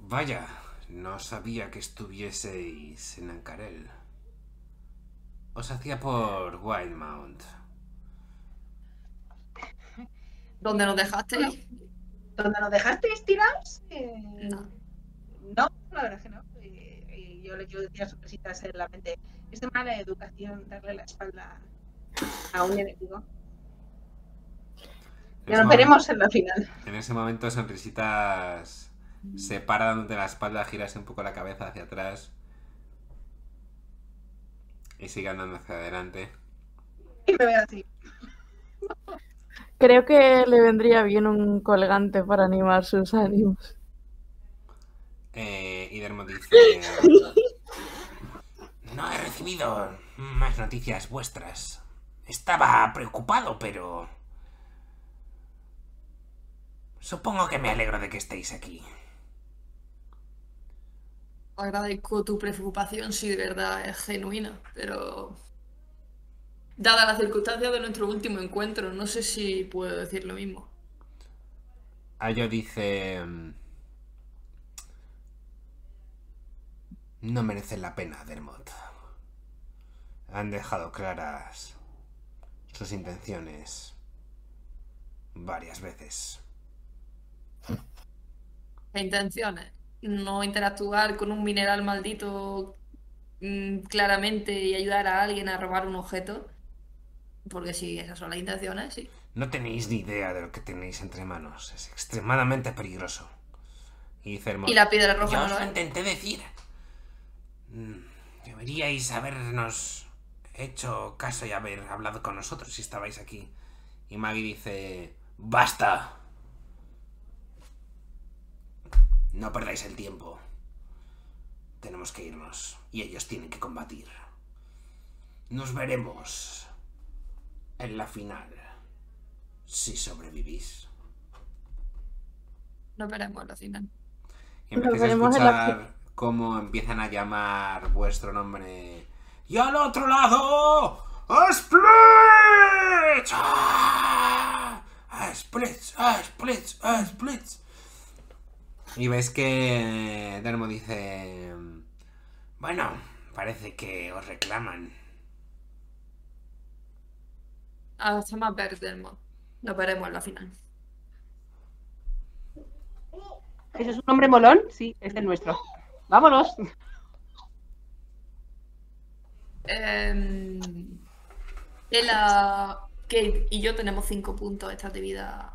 S4: Vaya, no sabía que estuvieseis en Ancarel. Os hacía por Wildmount.
S2: ¿Dónde nos dejaste?
S3: ¿Dónde nos dejasteis tirados? Eh,
S2: No.
S3: No, la verdad es que no. Eh, eh, yo le quiero decir a sorpresitas en la mente. Es de mala educación darle la espalda a un enemigo.
S4: En
S3: Ya
S4: ese
S3: nos veremos en la final.
S4: En ese momento, Sonrisitas se para dándote la espalda, giras un poco la cabeza hacia atrás. Y sigue andando hacia adelante.
S3: Y me veo así.
S1: Creo que le vendría bien un colgante para animar sus ánimos.
S4: Eh, y Dermot dice... No he recibido más noticias vuestras. Estaba preocupado, pero... Supongo que me alegro de que estéis aquí.
S2: Agradezco tu preocupación si de verdad es genuina, pero dada la circunstancia de nuestro último encuentro, no sé si puedo decir lo mismo.
S4: Ayo dice... mm, No merecen la pena, Dermot. Han dejado claras sus intenciones varias veces.
S2: La intención es no interactuar con un mineral maldito mm, claramente y ayudar a alguien a robar un objeto. Porque si esas son las intenciones, sí.
S4: No tenéis ni idea de lo que tenéis entre manos. Es extremadamente peligroso. Y dice Dermot,
S2: Y la piedra roja
S4: Ya
S2: no
S4: os
S2: lo
S4: intenté decir. Mm, Deberíais habernos hecho caso y haber hablado con nosotros si estabais aquí. Y Maggie dice, basta. No perdáis el tiempo. Tenemos que irnos y ellos tienen que combatir. Nos veremos en la final. Si sobrevivís.
S2: No veremos la final.
S4: Y
S1: Nos
S4: empezáis a
S1: veremos en la
S4: escuchar cómo empiezan a llamar vuestro nombre. ¡Y al otro lado! ¡A Splits! ¡Ah! ¡A Splits! ¡A Splits! ¡A Splits! Y ves que Dermo dice... Bueno, parece que os reclaman.
S2: Hasta más ver, Delmo. Nos veremos en la final.
S3: ¿Eso es un hombre molón? Sí, es el nuestro. Vámonos.
S2: Ela, Kate y yo tenemos 5 puntos extras de vida.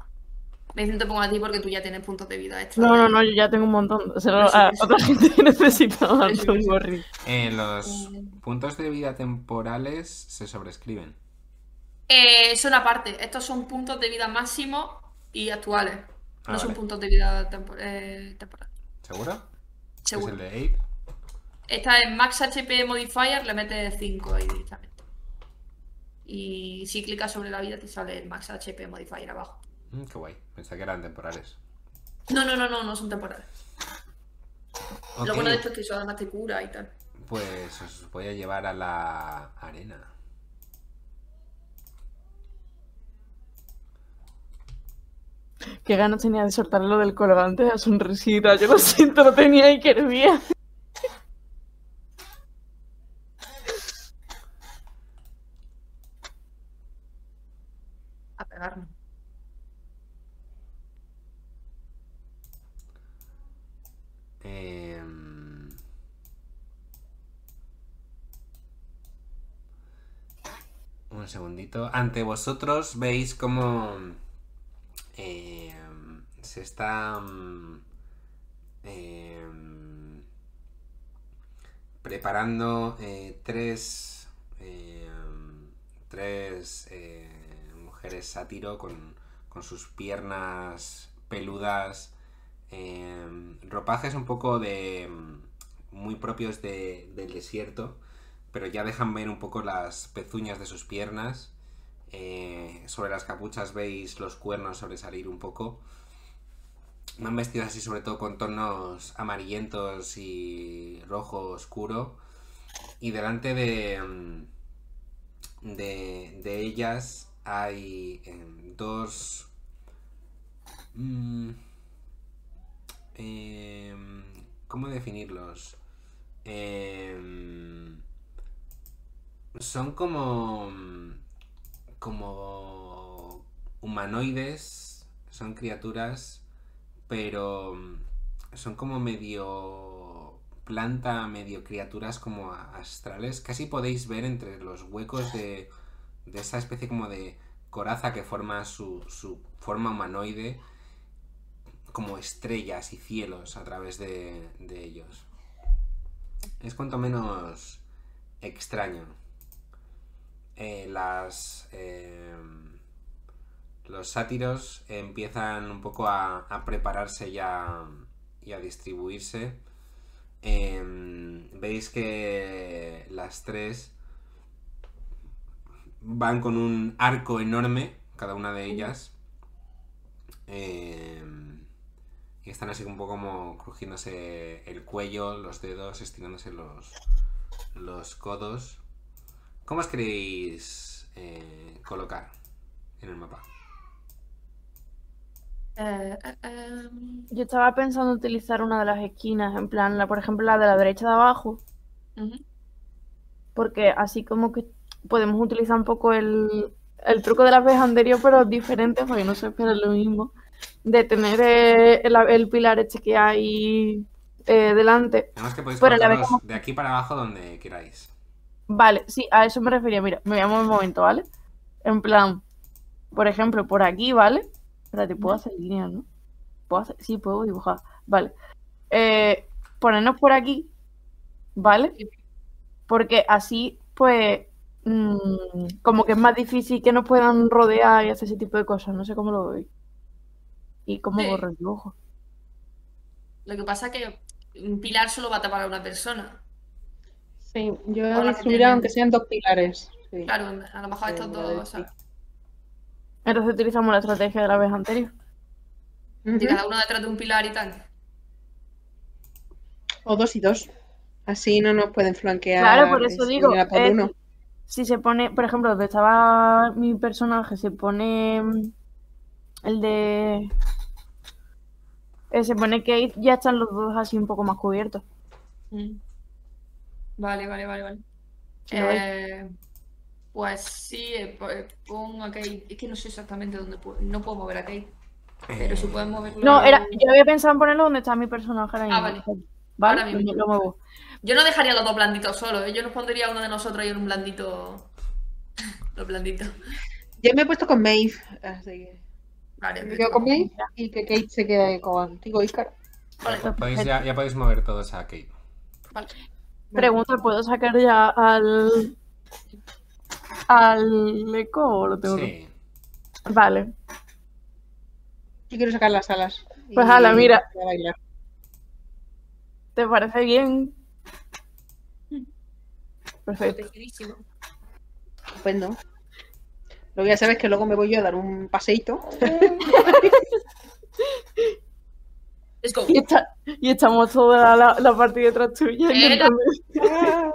S2: Me dicen te pongo a ti porque tú ya tienes puntos de vida extra.
S1: No, no, no, yo ya tengo un montón. Se lo-
S2: No, sí,
S1: a
S2: sí, sí.
S1: otra gente necesita más un gorri.
S4: Eh, los
S2: Eh.
S4: puntos de vida temporales se sobrescriben.
S2: Eh, son aparte. Estos son puntos de vida máximos y actuales. No
S4: Ah,
S2: son
S4: vale.
S2: puntos de vida tempor- eh, temporales.
S4: ¿Seguro?
S2: Seguro.
S4: Es el de 8.
S2: Esta es Max HP Modifier, le metes 5 ahí directamente. Y si clicas sobre la vida te sale el Max HP Modifier abajo.
S4: Mm, qué guay. Pensé que eran temporales.
S2: No, no, no, no, no son temporales.
S4: Ok,
S2: Lo bueno de esto es que eso además te cura y tal.
S4: Pues os voy a llevar a la arena.
S1: Qué ganas tenía de soltarle lo del colgante a sonrisita. Yo lo siento, lo tenía y quería.
S2: A pegarnos.
S4: Em, Un segundito. Ante vosotros veis cómo em, se está mm, em, preparando eh, tres em, tres eh, mujeres sátiro con, con sus piernas peludas em, ropajes un poco de mm, muy propios de- del desierto pero ya dejan ver un poco las pezuñas de sus piernas eh, sobre las capuchas veis los cuernos sobresalir un poco van vestidos así sobre todo con tonos amarillentos y rojo oscuro y delante de mm, de, de ellas hay em, dos mm, em, ¿cómo definirlos? Em, son como como humanoides son criaturas pero son como medio planta medio criaturas como astrales. Casi podéis ver entre los huecos de, esa especie como de coraza que forma su, forma humanoide como estrellas y cielos a través de, ellos. Es cuanto menos extraño. Eh, las eh, los sátiros empiezan un poco a, a prepararse ya y a distribuirse. Em, veis que las tres van con un arco enorme cada una de ellas. Em, y están así un poco como crujiéndose el cuello los dedos estirándose los los codos. ¿Cómo os queréis eh, colocar en el mapa?
S2: Eh, eh, em,
S1: Yo estaba pensando utilizar una de las esquinas, en plan, la, por ejemplo, la de la derecha de abajo, porque así como que podemos utilizar un poco el, el truco de la vez anterior, pero diferente, porque no se espera lo mismo, de tener eh, el, el pilar este que hay eh, delante.
S4: Además que podéis
S1: Pero la
S4: colocarlos
S1: vez
S4: de aquí para abajo donde queráis.
S1: Vale, sí, a eso me refería. Mira, me llamo un momento, ¿vale? En plan, por ejemplo, por aquí, ¿vale? Espérate, puedo hacer líneas, ¿no? ¿Puedo hacer? Sí, puedo dibujar. Vale. Eh, ponernos por aquí, ¿vale? Porque así, pues, mm, como que es más difícil que nos puedan rodear y hacer ese tipo de cosas. No sé cómo lo veis. Y cómo
S2: Sí.
S1: borro el dibujo.
S2: Lo que pasa es que un pilar solo va a tapar a una persona.
S3: Sí, yo
S2: tienen-
S3: aunque sean dos pilares. sí.
S2: Claro, a lo mejor
S3: Sí,
S2: estos dos,
S3: ves,
S2: ¿sabes?
S1: Entonces utilizamos la estrategia de la vez anterior.
S2: De
S3: Ujú.
S2: cada uno detrás de un pilar y tal.
S3: O dos y dos. Así no nos pueden flanquear.
S1: Claro, por eso
S3: es
S1: digo,
S3: una por uno.
S1: si se pone, por ejemplo, donde estaba mi personaje, se pone mm, el de... eh, se pone Kate, ya están los dos así un poco más cubiertos.
S2: Mm. Vale, vale, vale, vale. Eh, pues sí, eh, eh, pon a Kate. Es que no sé exactamente dónde puedo. No puedo mover a Kate. Pero si puedes moverlo.
S1: No, era, yo había pensado en ponerlo donde está mi personaje ahora
S2: Ah,
S1: mismo. ¿Vale?
S2: Ahora mismo.
S1: Lo muevo.
S2: Yo no dejaría los dos blanditos solos, ¿eh? Yo nos pondría uno de nosotros ahí en un blandito. Los blanditos.
S3: Yo me he puesto con Maeve, así que
S2: Vale,
S3: me quedo con Maeve y que Kate se quede contigo, Icar.
S2: Vale,
S4: Podéis ya, ya podéis mover todos a Kate.
S2: vale.
S1: Pregunta, ¿puedo sacar ya al... al eco o lo tengo que-. Vale.
S3: Yo quiero sacar las alas.
S1: Pues ala, mira. ¿Te parece bien? Perfecto.
S3: Estupendo. Lo que ya sabes que luego me voy yo a dar un paseíto.
S2: Let's go.
S1: Y, está- y estamos toda la, la partida detrás tuya.
S2: Era.
S1: intentando-
S3: Ah,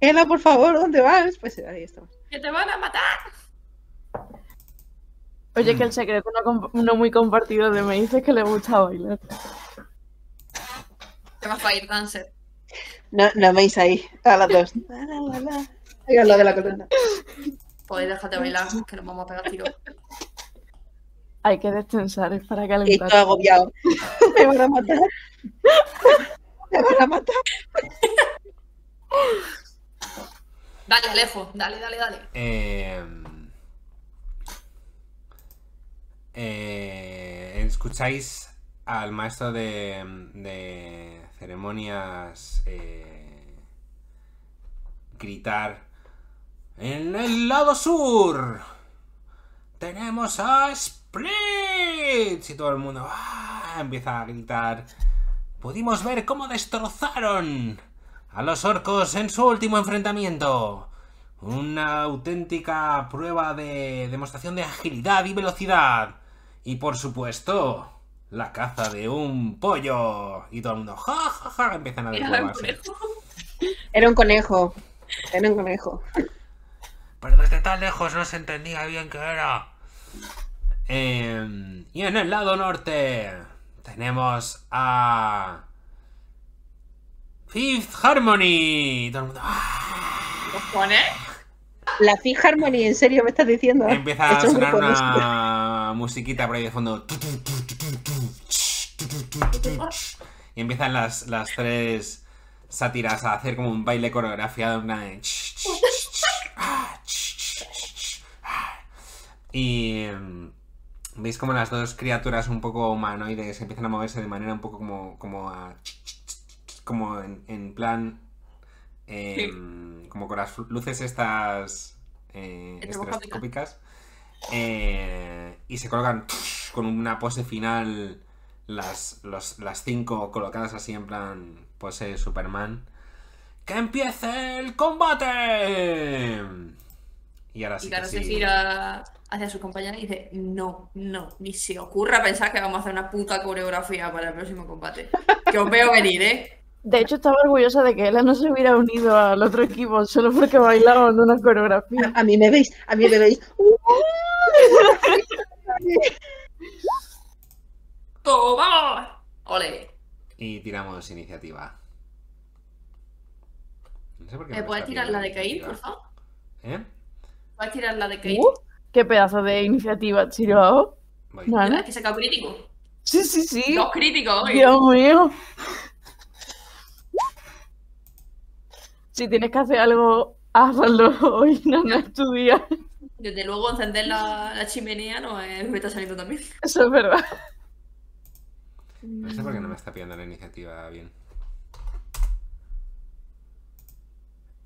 S3: Ela, por favor, ¿dónde vas? Pues ahí estamos.
S2: ¡Que te van a matar!
S1: Oye, que el secreto no, muy compartido de me dice que le gusta bailar.
S2: Te vas a Fire Dancer.
S3: No, no me veis ahí, a las dos. Al lado de la columna.
S2: Podéis dejarte bailar, que nos vamos a pegar tiros.
S1: Hay que descansar, es para
S3: Y
S1: calentar.
S3: estoy agobiado. Me van a matar. Me van a matar.
S2: Dale, Alejo, dale, dale, dale.
S4: Eh, eh, escucháis al maestro de, de ceremonias eh, gritar en el lado sur tenemos a Split y todo el mundo ¡ah! empieza a gritar pudimos ver cómo destrozaron a los orcos en su último enfrentamiento una auténtica prueba de demostración de agilidad y velocidad. Y por supuesto, la caza de un pollo. Y todo el mundo, ja, ja, ja, empiezan a
S2: conejo.
S3: Era un conejo. Era un conejo.
S4: Pero desde tan lejos no se entendía bien qué era. Eh, y en el lado norte tenemos a... Fifth Harmony. Y todo el mundo, "Ah".
S2: ¿Cojones?
S3: La Fifth Harmony, ¿en serio me estás diciendo?
S4: Empieza a sonar una musiquita por ahí de fondo. Y empiezan las, las tres sátiras a hacer como un baile coreografiado. de Y mm, veis como las dos criaturas un poco humanoides empiezan a moverse de manera un poco como, como a... Como en, en plan... em, Como con las luces estas... Eh, estereoscópicas. Eh, y se colocan con una pose final las, los- las cinco colocadas así en plan pose Superman. ¡Que empiece el combate! Y ahora sí
S2: Y claro,
S4: que
S2: se
S4: sí.
S2: gira hacia su compañera y dice, no, no, ni se ocurra pensar que vamos a hacer una puta coreografía para el próximo combate. Que os veo venir, ¿eh?
S1: De hecho, estaba orgullosa de que ella no se hubiera unido al otro equipo solo porque bailaban una coreografía.
S3: A mí me veis, a mí me veis.
S2: ¡Toma! ¡Ole!
S4: Y tiramos iniciativa. No sé por qué
S2: ¿Me
S4: me
S2: puedes tirar la de
S4: iniciativa.
S2: por favor?
S4: ¿Eh?
S2: ¿Puedes tirar la de Cain?
S1: Uh, ¡Qué pedazo de iniciativa, no.
S2: ¿Es que he sacado crítico?
S1: Sí, sí, sí.
S2: Dos críticos.
S1: Dios mío. Si tienes que hacer algo, hazlo hoy, no, no es tu día.
S2: Desde luego, encender la, la chimenea no es me está saliendo también.
S1: Eso es verdad.
S4: No sé por qué no me está pidiendo la iniciativa bien.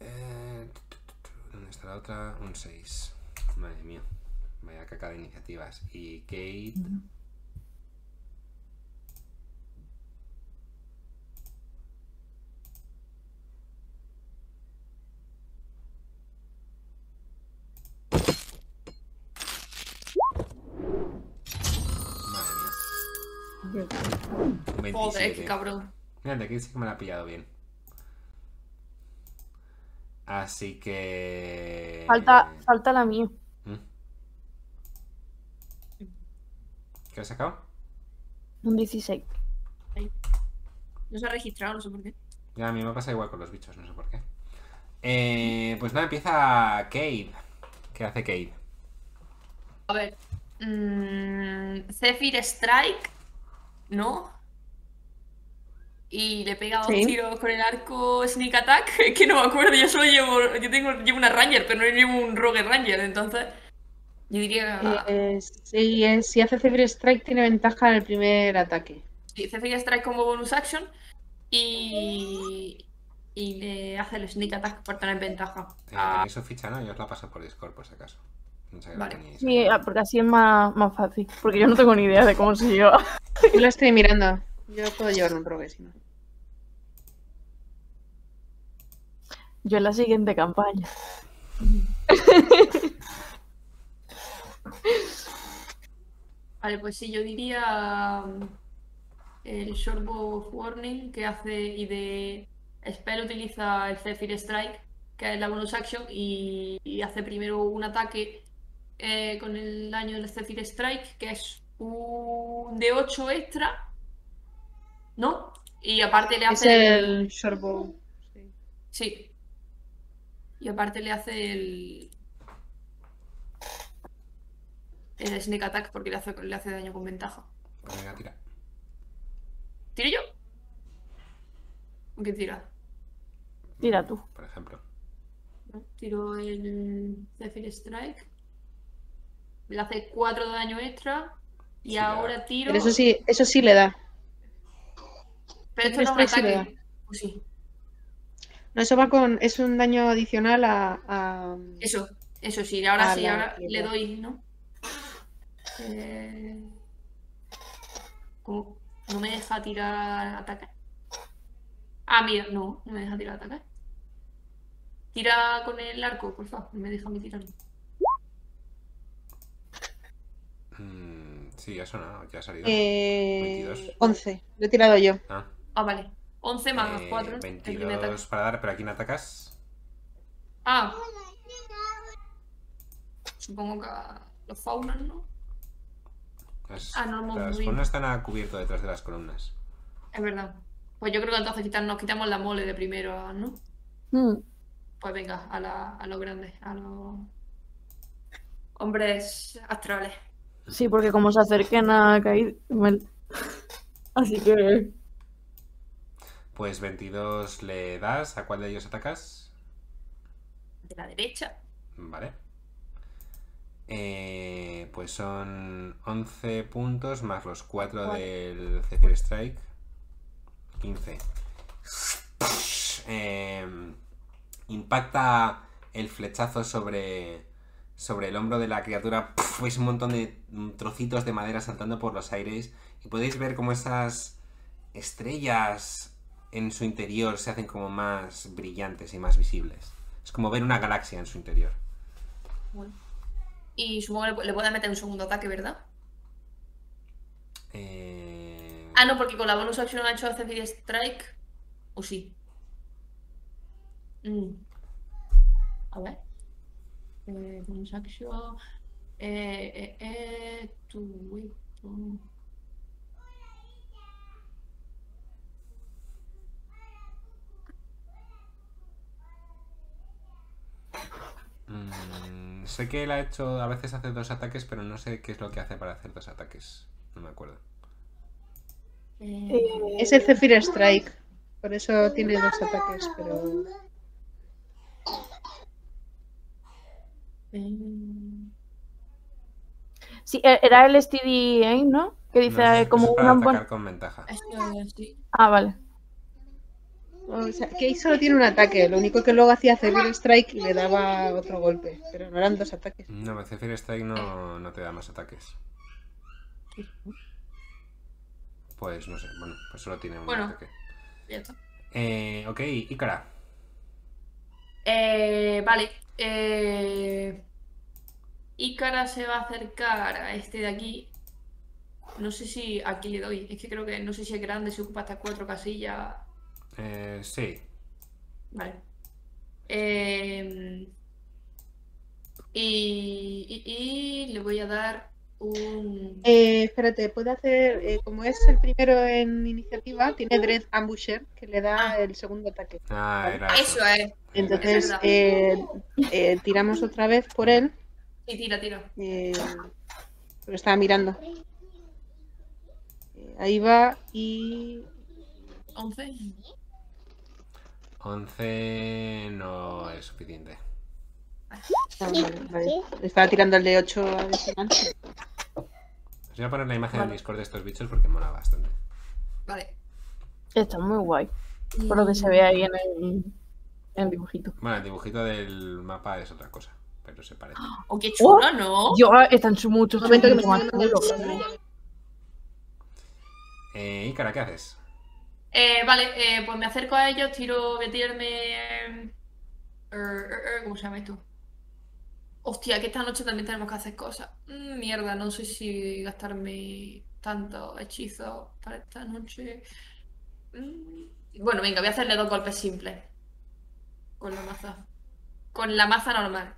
S4: Eh, ¿Dónde está la otra? Un 6. Madre mía. Vaya caca de iniciativas. Y Kate. Madre mía.
S2: Joder,
S4: 27.
S2: qué cabrón.
S4: Mira, de aquí sí que me la ha pillado bien. Así que.
S1: Falta, falta la mía.
S4: ¿Mm? ¿Qué has sacado?
S1: Un 16.
S2: No se ha registrado, no sé por qué.
S4: Ya, a mí me pasa igual con los bichos, no sé por qué. Eh, pues nada, empieza Cade. ¿Qué hace Cade?
S2: A ver. mm, Zephyr Strike. ¿No? y le pega dos
S3: Sí.
S2: tiros con el arco Sneak Attack. Es que no me acuerdo, yo solo llevo. Yo tengo, llevo una Ranger, pero no llevo un Rogue Ranger, entonces. Yo diría.
S3: Eh, si, eh, si hace Zephyr Strike tiene ventaja en el primer ataque.
S2: Sí, Zephyr Strike como bonus action y. Y le hace el Sneak Attack por tener ventaja.
S4: Eh,
S2: Ah,
S4: ¿Tenéis su ficha, no? Yo os la paso por Discord, por si acaso. No sé qué la
S2: Vale.
S1: Sí, ah, porque así es más, más fácil. Porque yo no tengo ni idea de cómo se lleva.
S3: Yo lo estoy mirando. Yo puedo llevar un rogue si no.
S1: Yo en la siguiente campaña.
S2: Vale, pues sí, yo diría. mm, El Shortbow Warning que hace. Y de. Spell utiliza el Zephyr Strike, que es la bonus action, y, y hace primero un ataque eh, con el daño del Zephyr Strike, que es un de 8 extra. ¿No? Y aparte le
S3: Es
S2: hace.
S3: el Shortbow. Sí.
S2: Sí. Y aparte le hace el. El Sneak Attack porque le hace, le hace daño con ventaja.
S4: Pues venga, tira.
S2: ¿Tiro yo? ¿O quién tira?
S1: Tira tú.
S4: Por ejemplo.
S2: Tiro el Zephyr Strike. Le hace 4 de daño extra. Y
S4: Sí,
S2: ahora tiro.
S3: Pero eso sí, eso sí le da.
S2: Pero esto no es un
S3: Strike sí le
S2: ataque. Pues sí.
S3: No, eso va con. Es un daño adicional a. a-
S2: Eso, eso sí. Ahora
S3: Ah,
S2: sí, ahora le doy, ¿no? Eh... ¿Cómo? ¿No me deja tirar ataque? Ah, mira, no, no me deja tirar ataque. Tira con el arco, por favor. No me deja mi tirar.
S4: Mm, sí, ya sonado, ya ha salido.
S3: eh,
S4: 22.
S3: 11. Lo he tirado yo.
S4: Ah,
S2: Ah, vale. 11 más
S4: eh,
S2: 4. El primer ataque.
S4: 22 para dar, pero aquí no atacas.
S2: Ah. Supongo que a los faunas, ¿no?
S4: Las,
S2: Ah, no
S4: las columnas están a cubierto detrás de las columnas.
S2: Es verdad. Pues yo creo que entonces quitar- nos quitamos la mole de primero, ¿no?
S1: Mm.
S2: Pues venga, a, la, a los grandes, a los hombres astrales.
S1: Sí, porque como se acerquen a caer. mal. Así que.
S4: Pues 22 le das. ¿A cuál de ellos atacas?
S2: De la derecha.
S4: Vale. Eh, pues son 11 puntos más los 4
S2: Vale.
S4: del Zephyr Strike. 15. Eh, impacta el flechazo sobre, sobre el hombro de la criatura. Veis un montón de trocitos de madera saltando por los aires. Y podéis ver cómo esas estrellas en su interior se hacen como más brillantes y más visibles. Es como ver una galaxia en su interior.
S2: Bueno. Y supongo que le, puede meter un segundo ataque, ¿verdad?
S4: Eh,
S2: Ah, no, porque con la bonus action ha hecho Zephyr Strike. ¿O sí? Mm. A ver. Eh, bonus action. Eh, eh, eh, weapon.
S4: mm, sé que él ha hecho, a veces hace dos ataques, pero no sé qué es lo que hace para hacer dos ataques. No me acuerdo.
S2: Eh,
S1: eh,
S3: Es el Zephyr Strike. Por eso tiene dos ataques, pero.
S1: Sí, e- era el STD Aim, ¿no? Que dice
S4: No,
S1: eh, como
S4: es para
S1: una.
S4: atacar con ventaja.
S1: Ah, vale.
S3: O sea, que ahí solo tiene un ataque. Lo único que luego hacía Zephyr Strike y le daba otro golpe. Pero no eran dos ataques.
S4: No, Zephyr Strike no, no te da más ataques. Pues no sé, bueno, pues solo tiene un
S2: Bueno.
S4: ataque.
S2: Ya está.
S4: Eh, ok, Ícara.
S2: Eh, vale. Eh... Ícara se va a acercar a este de aquí. No sé si aquí le doy. Es que creo que no sé si es grande, si ocupa hasta cuatro casillas.
S4: Eh, sí.
S2: Vale. Eh, y, y- y le voy a dar
S3: Eh, espérate, puede hacer. eh, como es el primero en iniciativa, tiene Dread Ambusher, que le da
S2: Ah.
S3: el segundo ataque.
S4: Ah, era eso.
S2: Eso es.
S3: Entonces, eh, eh, tiramos otra vez por él.
S2: Sí, tira, tira.
S3: Eh, lo estaba mirando. Eh, ahí va y.
S2: 11.
S4: 11 no es suficiente.
S3: Ah, vale, vale. Estaba tirando el de 8 adicional.
S4: Os voy a poner la imagen en. Discord de estos bichos porque mola bastante.
S2: Vale.
S1: Está muy guay. Por lo que se ve ahí en el, en el dibujito.
S4: Bueno, el dibujito del mapa es otra cosa, pero se parece.
S2: Oh, qué chulo, ¿no?
S1: Yo, están su- muchos
S3: Un momento que me
S1: mucho más.
S4: Eh, Ícara, ¿qué haces?
S2: Eh, vale, eh, pues me acerco a ellos, tiro, voy a tirarme. eh, er, er, er, ¿Cómo se llama esto? Hostia, que esta noche también tenemos que hacer cosas. Mm, mierda, no sé si gastarme tantos hechizos para esta noche. Mm, Bueno, venga, voy a hacerle dos golpes simples. Con la maza. Con la maza normal.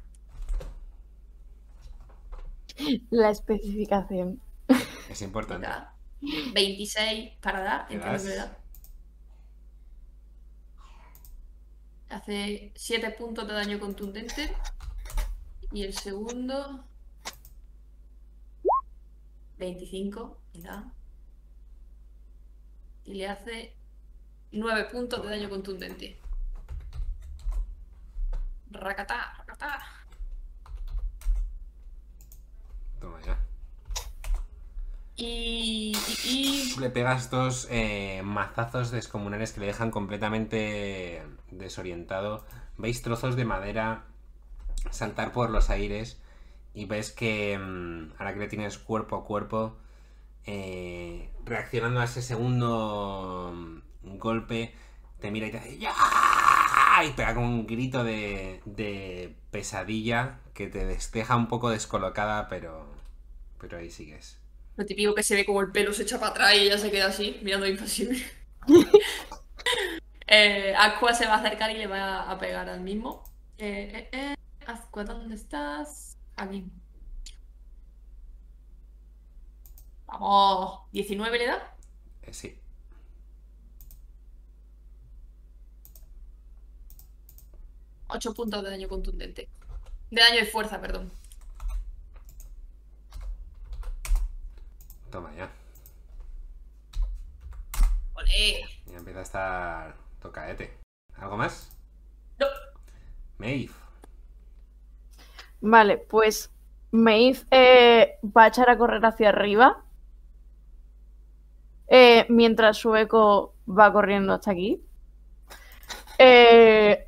S1: La especificación.
S4: Es importante.
S2: Da 26 para dar,
S4: ¿Le
S2: entiendo que le
S4: das?
S2: da. Hace 7 puntos de daño contundente. Y el segundo. 25. Y da. Y le hace 9 puntos de daño contundente. Racatá, racatá.
S4: Toma ya.
S2: Y. y, y-
S4: Le pegas dos eh, mazazos descomunales que le dejan completamente desorientado. Veis trozos de madera saltar por los aires y ves que mm, ahora que le tienes cuerpo a cuerpo, eh, reaccionando a ese segundo mm, golpe, te mira y te hace ¡Ya! Y pega con un grito de, de pesadilla que te des- deja un poco descolocada, pero, pero ahí sigues.
S2: Lo típico que se ve como el pelo se echa para atrás y ella se queda así, mirando impasible. eh, Aqua se va a acercar y le va a pegar al mismo. Eh, eh, Aqua, ¿dónde estás? Aquí. Vamos, 19 le da.
S4: Eh, sí.
S2: Ocho puntos de daño contundente. De daño de fuerza, perdón.
S4: Toma ya.
S2: Olé.
S4: Ya empieza a estar tocaete. ¿Algo más?
S2: No.
S4: Maeve.
S1: Vale, pues Maeve eh, va a echar a correr hacia arriba. eh, mientras su eco va corriendo hasta aquí. Eh,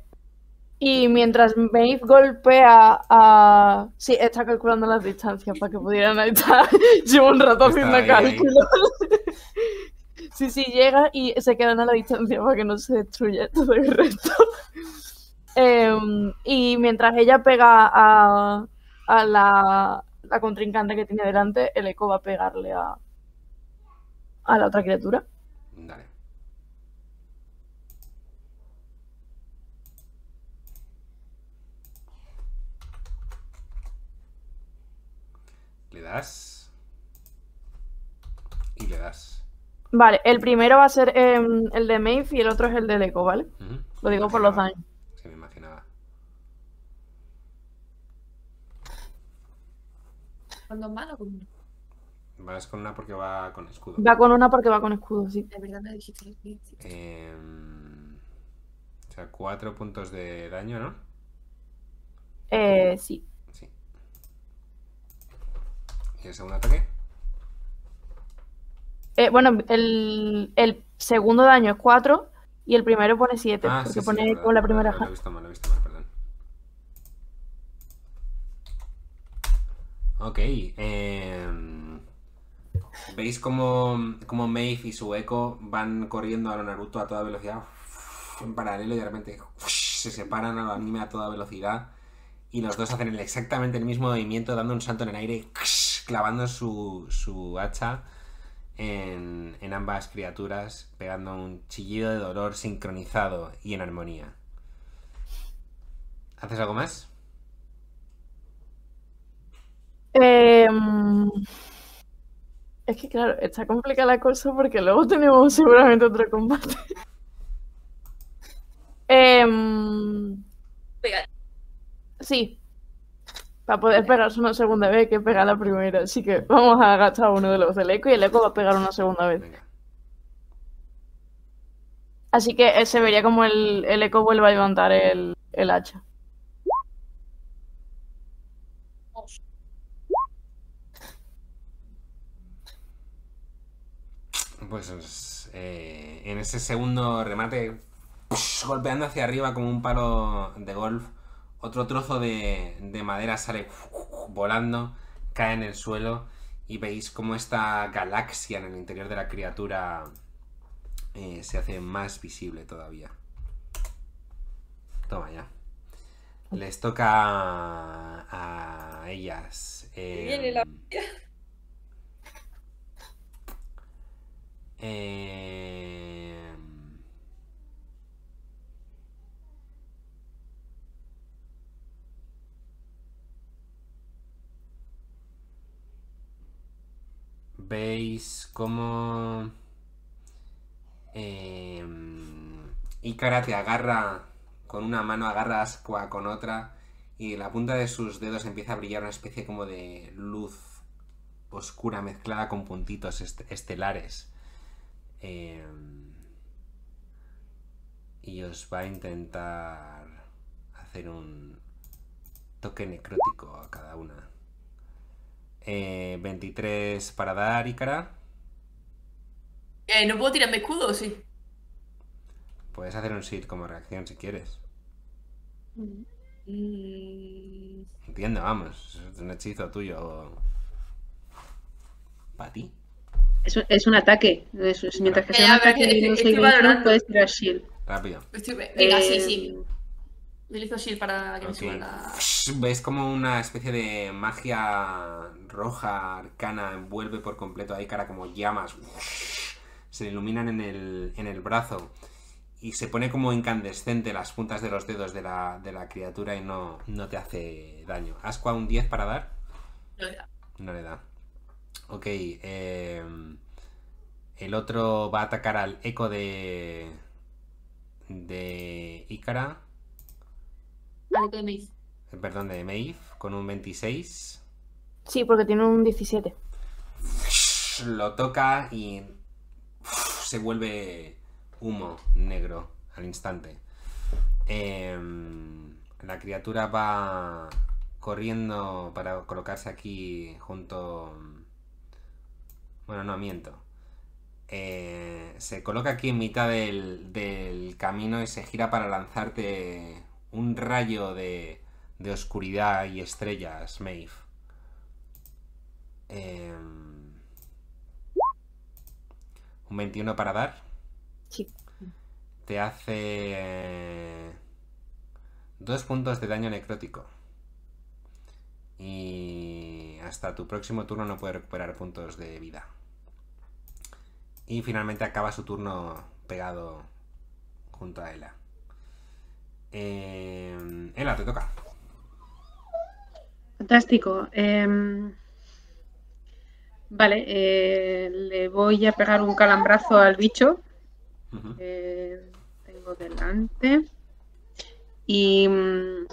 S1: y mientras Maeve golpea a. Sí, está calculando las distancias para que pudieran estar. Llevo un rato
S4: Está
S1: haciendo
S4: ahí, ahí.
S1: cálculos. Sí, sí, llega y se quedan a la distancia para que no se destruya todo el resto. Em, y mientras ella pega a, a la, la contrincante que tiene delante, el eco va a pegarle a, a la otra criatura.
S4: Dale. Le das. Y le das.
S1: Vale, el primero va a ser em, el de Maeve y el otro es el del eco, ¿vale? Lo digo por los daños.
S4: Sí, me imaginaba.
S2: ¿Cuándo es malo? Con-
S4: Vas con una porque va con escudo.
S1: Va con una porque va con escudo, sí.
S2: De verdad me dijiste
S4: Em, o sea, cuatro puntos de daño, ¿no?
S1: Eh, sí.
S4: Sí. ¿Y el segundo ataque?
S1: Eh, bueno, el, el segundo daño es 4 y el primero pone 7,
S4: Ah,
S1: porque
S4: sí, sí,
S1: pone con la primera
S4: Lo he visto mal, lo he visto mal, perdón. Ok. em, ¿Veis cómo, cómo Maeve y su eco van corriendo a lo Naruto a toda velocidad? En paralelo y de repente se separan a lo anime a toda velocidad. Y los dos hacen exactamente el mismo movimiento, dando un salto en el aire, clavando su, su hacha en, en ambas criaturas, pegando un chillido de dolor sincronizado y en armonía. ¿Haces algo más?
S1: Em, es que claro, está complicada la cosa porque luego tenemos seguramente otro combate.
S2: Pega.
S1: sí, para poder pegarse una segunda vez hay que pegar la primera, así que vamos a gastar uno de los del eco y el eco va a pegar una segunda vez. Así que eh, se vería como el, el eco vuelve a levantar el, el hacha.
S4: Pues eh, en ese segundo remate, golpeando hacia arriba como un palo de golf, otro trozo de, de madera sale volando, cae en el suelo y veis como esta galaxia en el interior de la criatura eh, se hace más visible todavía. Toma ya. Les toca a, a ellas. eh,
S2: Viene la-
S4: eh, Veis cómo eh, Ícara te agarra con una mano, agarra Asqua con otra y la punta de sus dedos empieza a brillar una especie como de luz oscura mezclada con puntitos est- estelares. Eh, y os va a intentar hacer un toque necrótico a cada una. Eh, 23 para dar, Ícara.
S2: Eh, ¿No puedo tirarme escudo o sí?
S4: Puedes hacer un sit como reacción si quieres.
S2: Mm,
S4: Entiendo, vamos. Es un hechizo tuyo. Para ti.
S3: Es, es un ataque. Es, es- mientras que sea un ataque
S2: que-
S3: no
S2: estoy
S3: puedes tirar shield.
S4: Rápido.
S2: estoy- Venga, sí,
S3: Eh,
S2: sí. Utilizo shield para que me
S4: Ok.
S2: suba la...
S4: Ves como una especie de magia roja, arcana, envuelve por completo a Ícara como llamas. Se le iluminan en el, en el brazo. Y se pone como incandescente las puntas de los dedos de la, de la criatura y no, no te hace daño. ¿Asqua un 10 para dar?
S2: no le da.
S4: No le da. Ok. eh, el otro va a atacar al eco de. de Ícara.
S2: Vale, ¿qué me dice?
S4: eh, Perdón, de Maeve. Con un 26.
S1: Sí, porque tiene un 17.
S4: Lo toca y. se vuelve humo negro al instante. Em, la criatura va corriendo para colocarse aquí junto. Bueno, no miento. Eh, se coloca aquí en mitad del, del camino y se gira para lanzarte un rayo de, de oscuridad y estrellas, Maeve. Em, un 21 para dar.
S1: Sí.
S4: Te hace eh, dos puntos de daño necrótico. Y hasta tu próximo turno no puedes recuperar puntos de vida. Y finalmente acaba su turno pegado junto a Ela. Eh, Ela, te toca.
S3: Fantástico. Em, vale, eh, le voy a pegar un calambrazo al bicho. Que tengo delante. Y. mm,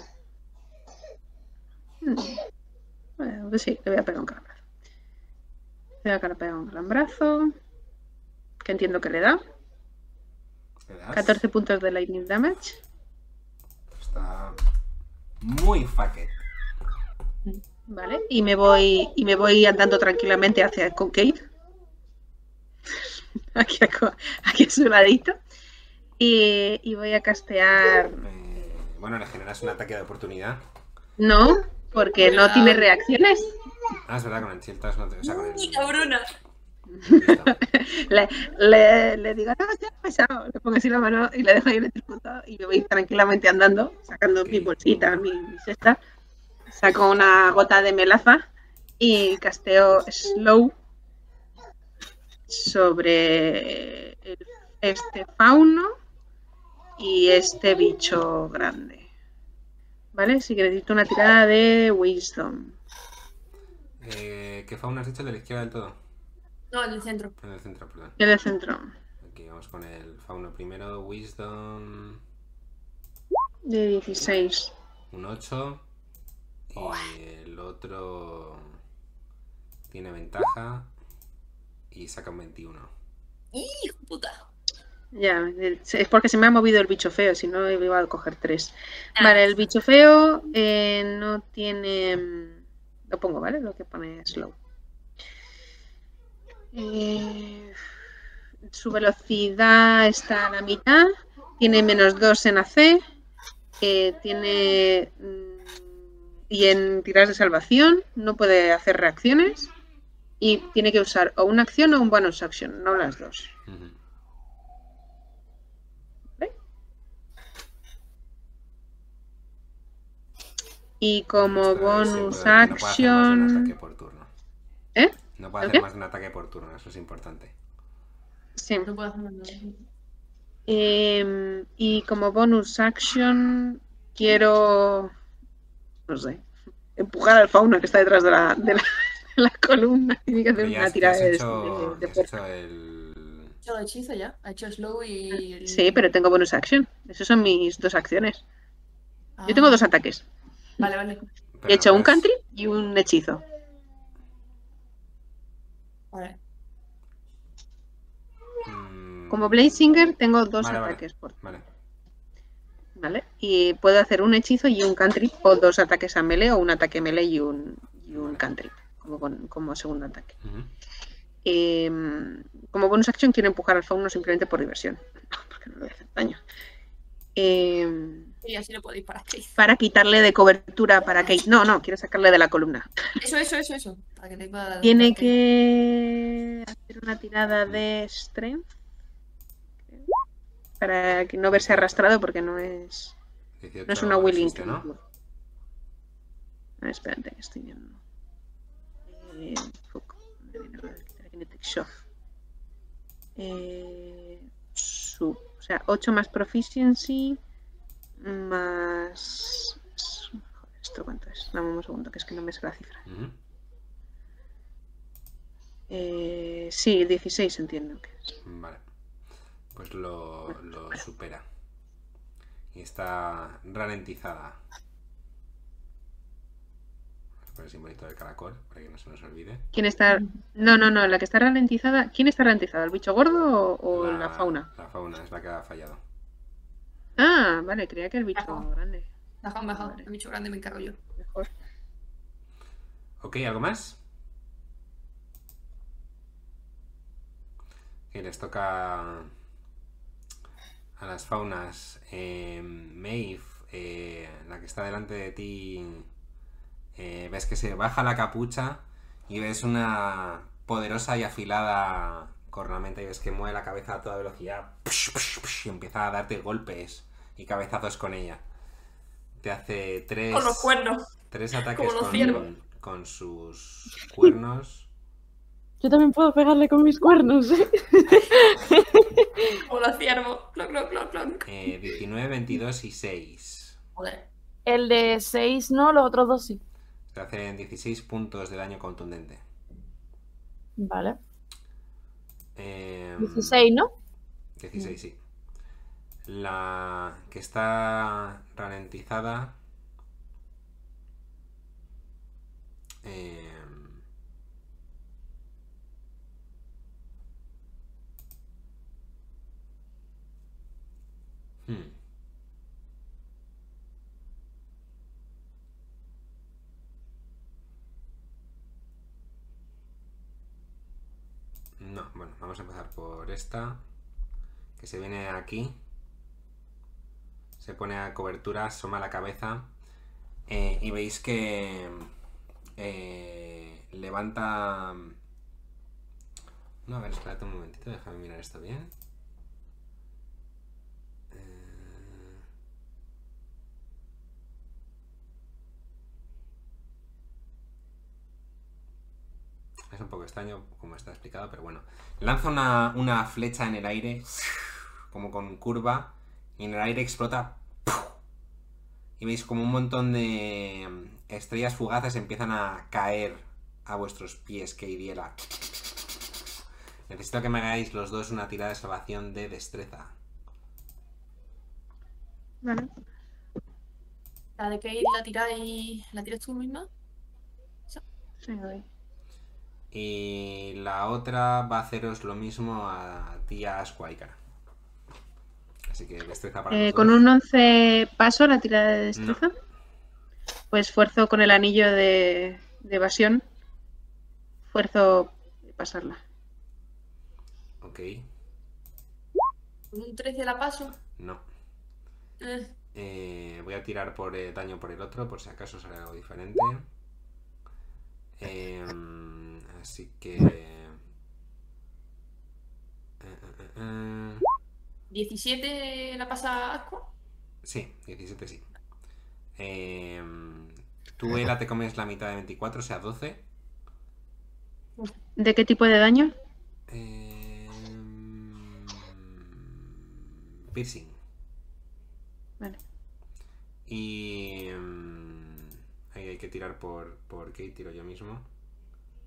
S3: mm, Bueno, pues sí, le voy a pegar un calambrazo. Le voy a pegar un calambrazo. Que entiendo que le da.
S4: ¿Le das?
S3: 14 puntos de lightning damage.
S4: Está muy fucked.
S3: Vale. Y me voy. Y me voy andando tranquilamente hacia Concave. Aquí a, aquí a su ladito. Y, y voy a castear.
S4: Eh, bueno, le generas un ataque de oportunidad.
S3: No, porque no tiene reacciones.
S4: Ah, es verdad, con el chill no te- o sea, con el-
S2: ¡Y cabrona!
S3: Le, le, le digo, no, ya ha pasado. Le pongo así la mano y le dejo ahí en el circuito y me voy tranquilamente andando, sacando mi bolsita, mi, cesta. Saco una gota de melaza y casteo slow sobre este fauno y este bicho grande. ¿Vale? Así que necesito una tirada de wisdom.
S4: Eh, ¿Qué fauna has dicho de la izquierda del todo?
S2: No, en el centro.
S4: En el centro, perdón.
S3: El del centro.
S4: Aquí vamos con el fauno primero. Wisdom.
S3: De 16.
S4: Un 8. Y el otro tiene ventaja. Y saca un 21.
S2: ¡Hijo puta!
S3: Ya, es porque se me ha movido el bicho feo, si no iba a coger tres.
S2: Ah.
S3: Vale, el bicho feo eh, no tiene. mm, Lo pongo, ¿vale? Lo que pone slow. Eh, su velocidad está a la mitad. Tiene menos 2 en AC. eh, tiene. mm, Y en tiradas de salvación no puede hacer reacciones. Y tiene que usar o una acción o un bonus action, no las dos. Y como
S4: es
S3: bonus
S4: no
S3: action.
S4: ataque por turno.
S3: ¿Eh?
S4: No puede
S3: ¿El
S4: hacer
S3: qué?
S4: más de un ataque por turno, eso es importante.
S3: Sí.
S2: No puedo hacer nada.
S3: Em, y como bonus action, quiero. No sé. Empujar al fauna que está detrás de la, de la, de la columna. Tiene que hacer
S4: ya
S3: una tirada de,
S4: hecho,
S3: de- de
S4: has hecho el...
S2: Ha hecho el hechizo ya. Ha hecho slow y.
S3: Sí, pero tengo bonus action. Esas son mis dos acciones.
S2: Ah,
S3: Yo tengo dos ataques.
S2: Vale, vale.
S4: pero
S3: He hecho un
S4: puedes-
S3: country y un hechizo.
S2: Vale.
S4: Mm,
S3: Como Blazinger tengo dos
S4: Vale, vale.
S3: ataques por
S4: Vale.
S3: ¿vale? Y puedo hacer un hechizo y un cantrip o dos ataques a melee o un ataque melee y un, y un cantrip como, con- como segundo ataque. Em, como bonus action quiero empujar al fauno simplemente por diversión, porque no le voy a hacer daño. Em,
S2: Y así le podéis parar.
S3: para quitarle de cobertura para Kate. No, no, quiero sacarle de la columna.
S2: Eso, eso, eso, eso. Para que pueda.
S3: Tiene
S2: para
S3: que hacer una tirada de strength para que no verse arrastrado porque no es
S4: 18
S3: no es una willing
S4: existe, ¿no?
S3: creature. Ah, espérate, que estoy viendo. Eh, fuck, lo. Eh, su- o sea, 8 más proficiency más. Joder, ¿esto cuánto es? Dame un segundo, que es que no me sé la cifra.
S4: Ujú.
S3: Eh, sí, 16 entiendo que es.
S4: Vale. Pues lo, lo supera. Y está ralentizada. Poner el simbolito del caracol para que no se nos olvide.
S3: ¿Quién está.? No, no, no, la que está ralentizada. ¿Quién está ralentizada? ¿El bicho gordo o, o la, fauna?
S4: La fauna es la que ha fallado.
S3: Ah, vale, creía que el bicho
S2: Ajá.
S3: grande.
S2: Mejor, mejor. El bicho grande me encargo yo.
S3: Mejor.
S4: Ok, ¿algo más? Y les toca a las faunas. Eh, Maeve, eh, la que está delante de ti, eh, ves que se baja la capucha y ves una poderosa y afilada cornamenta y ves que mueve la cabeza a toda velocidad y empieza a darte golpes y cabezazos con ella. Te hace tres...
S2: Con los cuernos.
S4: Tres ataques con, sus cuernos.
S1: Yo también puedo pegarle con mis cuernos, ¿eh?
S2: Como los ciervos. Clon, clon, clon, clon.
S4: Eh, 19, 22 y 6.
S2: Joder.
S1: El de 6 no, los otros dos sí.
S4: Te hacen 16 puntos de daño contundente.
S1: Vale.
S4: Eh,
S1: 16, ¿no?
S4: 16, sí. La que está ralentizada. eh, hmm. No, bueno, vamos a empezar por esta. Que se viene aquí. Se pone a cobertura, asoma la cabeza. eh, y veis que eh, levanta. No, a ver, espérate un momentito, déjame mirar esto bien. Es un poco extraño como está explicado, pero bueno. Lanza una, una flecha en el aire, como con curva, y en el aire explota. Y veis como un montón de estrellas fugaces empiezan a caer a vuestros pies, que hiriera. Necesito que me hagáis los dos una tirada de salvación de destreza.
S3: Vale.
S2: La de Kate la tiráis. ¿La tiras tú misma?
S3: Sí, voy.
S4: Y la otra va a haceros lo mismo a ti, a Squaicar. Así que destreza para
S3: Eh, con un 11 paso la tirada de destreza. Pues esfuerzo con el anillo de, de evasión. Esfuerzo pasarla.
S4: Ok,
S2: Con un 13 la paso.
S4: no.
S2: Eh,
S4: Eh, voy a tirar por eh, daño por el otro, por si acaso sale algo diferente. Em, así que... eh, eh, eh, eh.
S2: 17 la pasa Aqua.
S4: Sí, 17 sí. Em, tú, Era, te comes la mitad de 24, o sea, 12.
S3: ¿De qué tipo de daño?
S4: Em, piercing.
S3: Vale.
S4: Y... em, ahí hay que tirar por, por Kate, tiro yo mismo.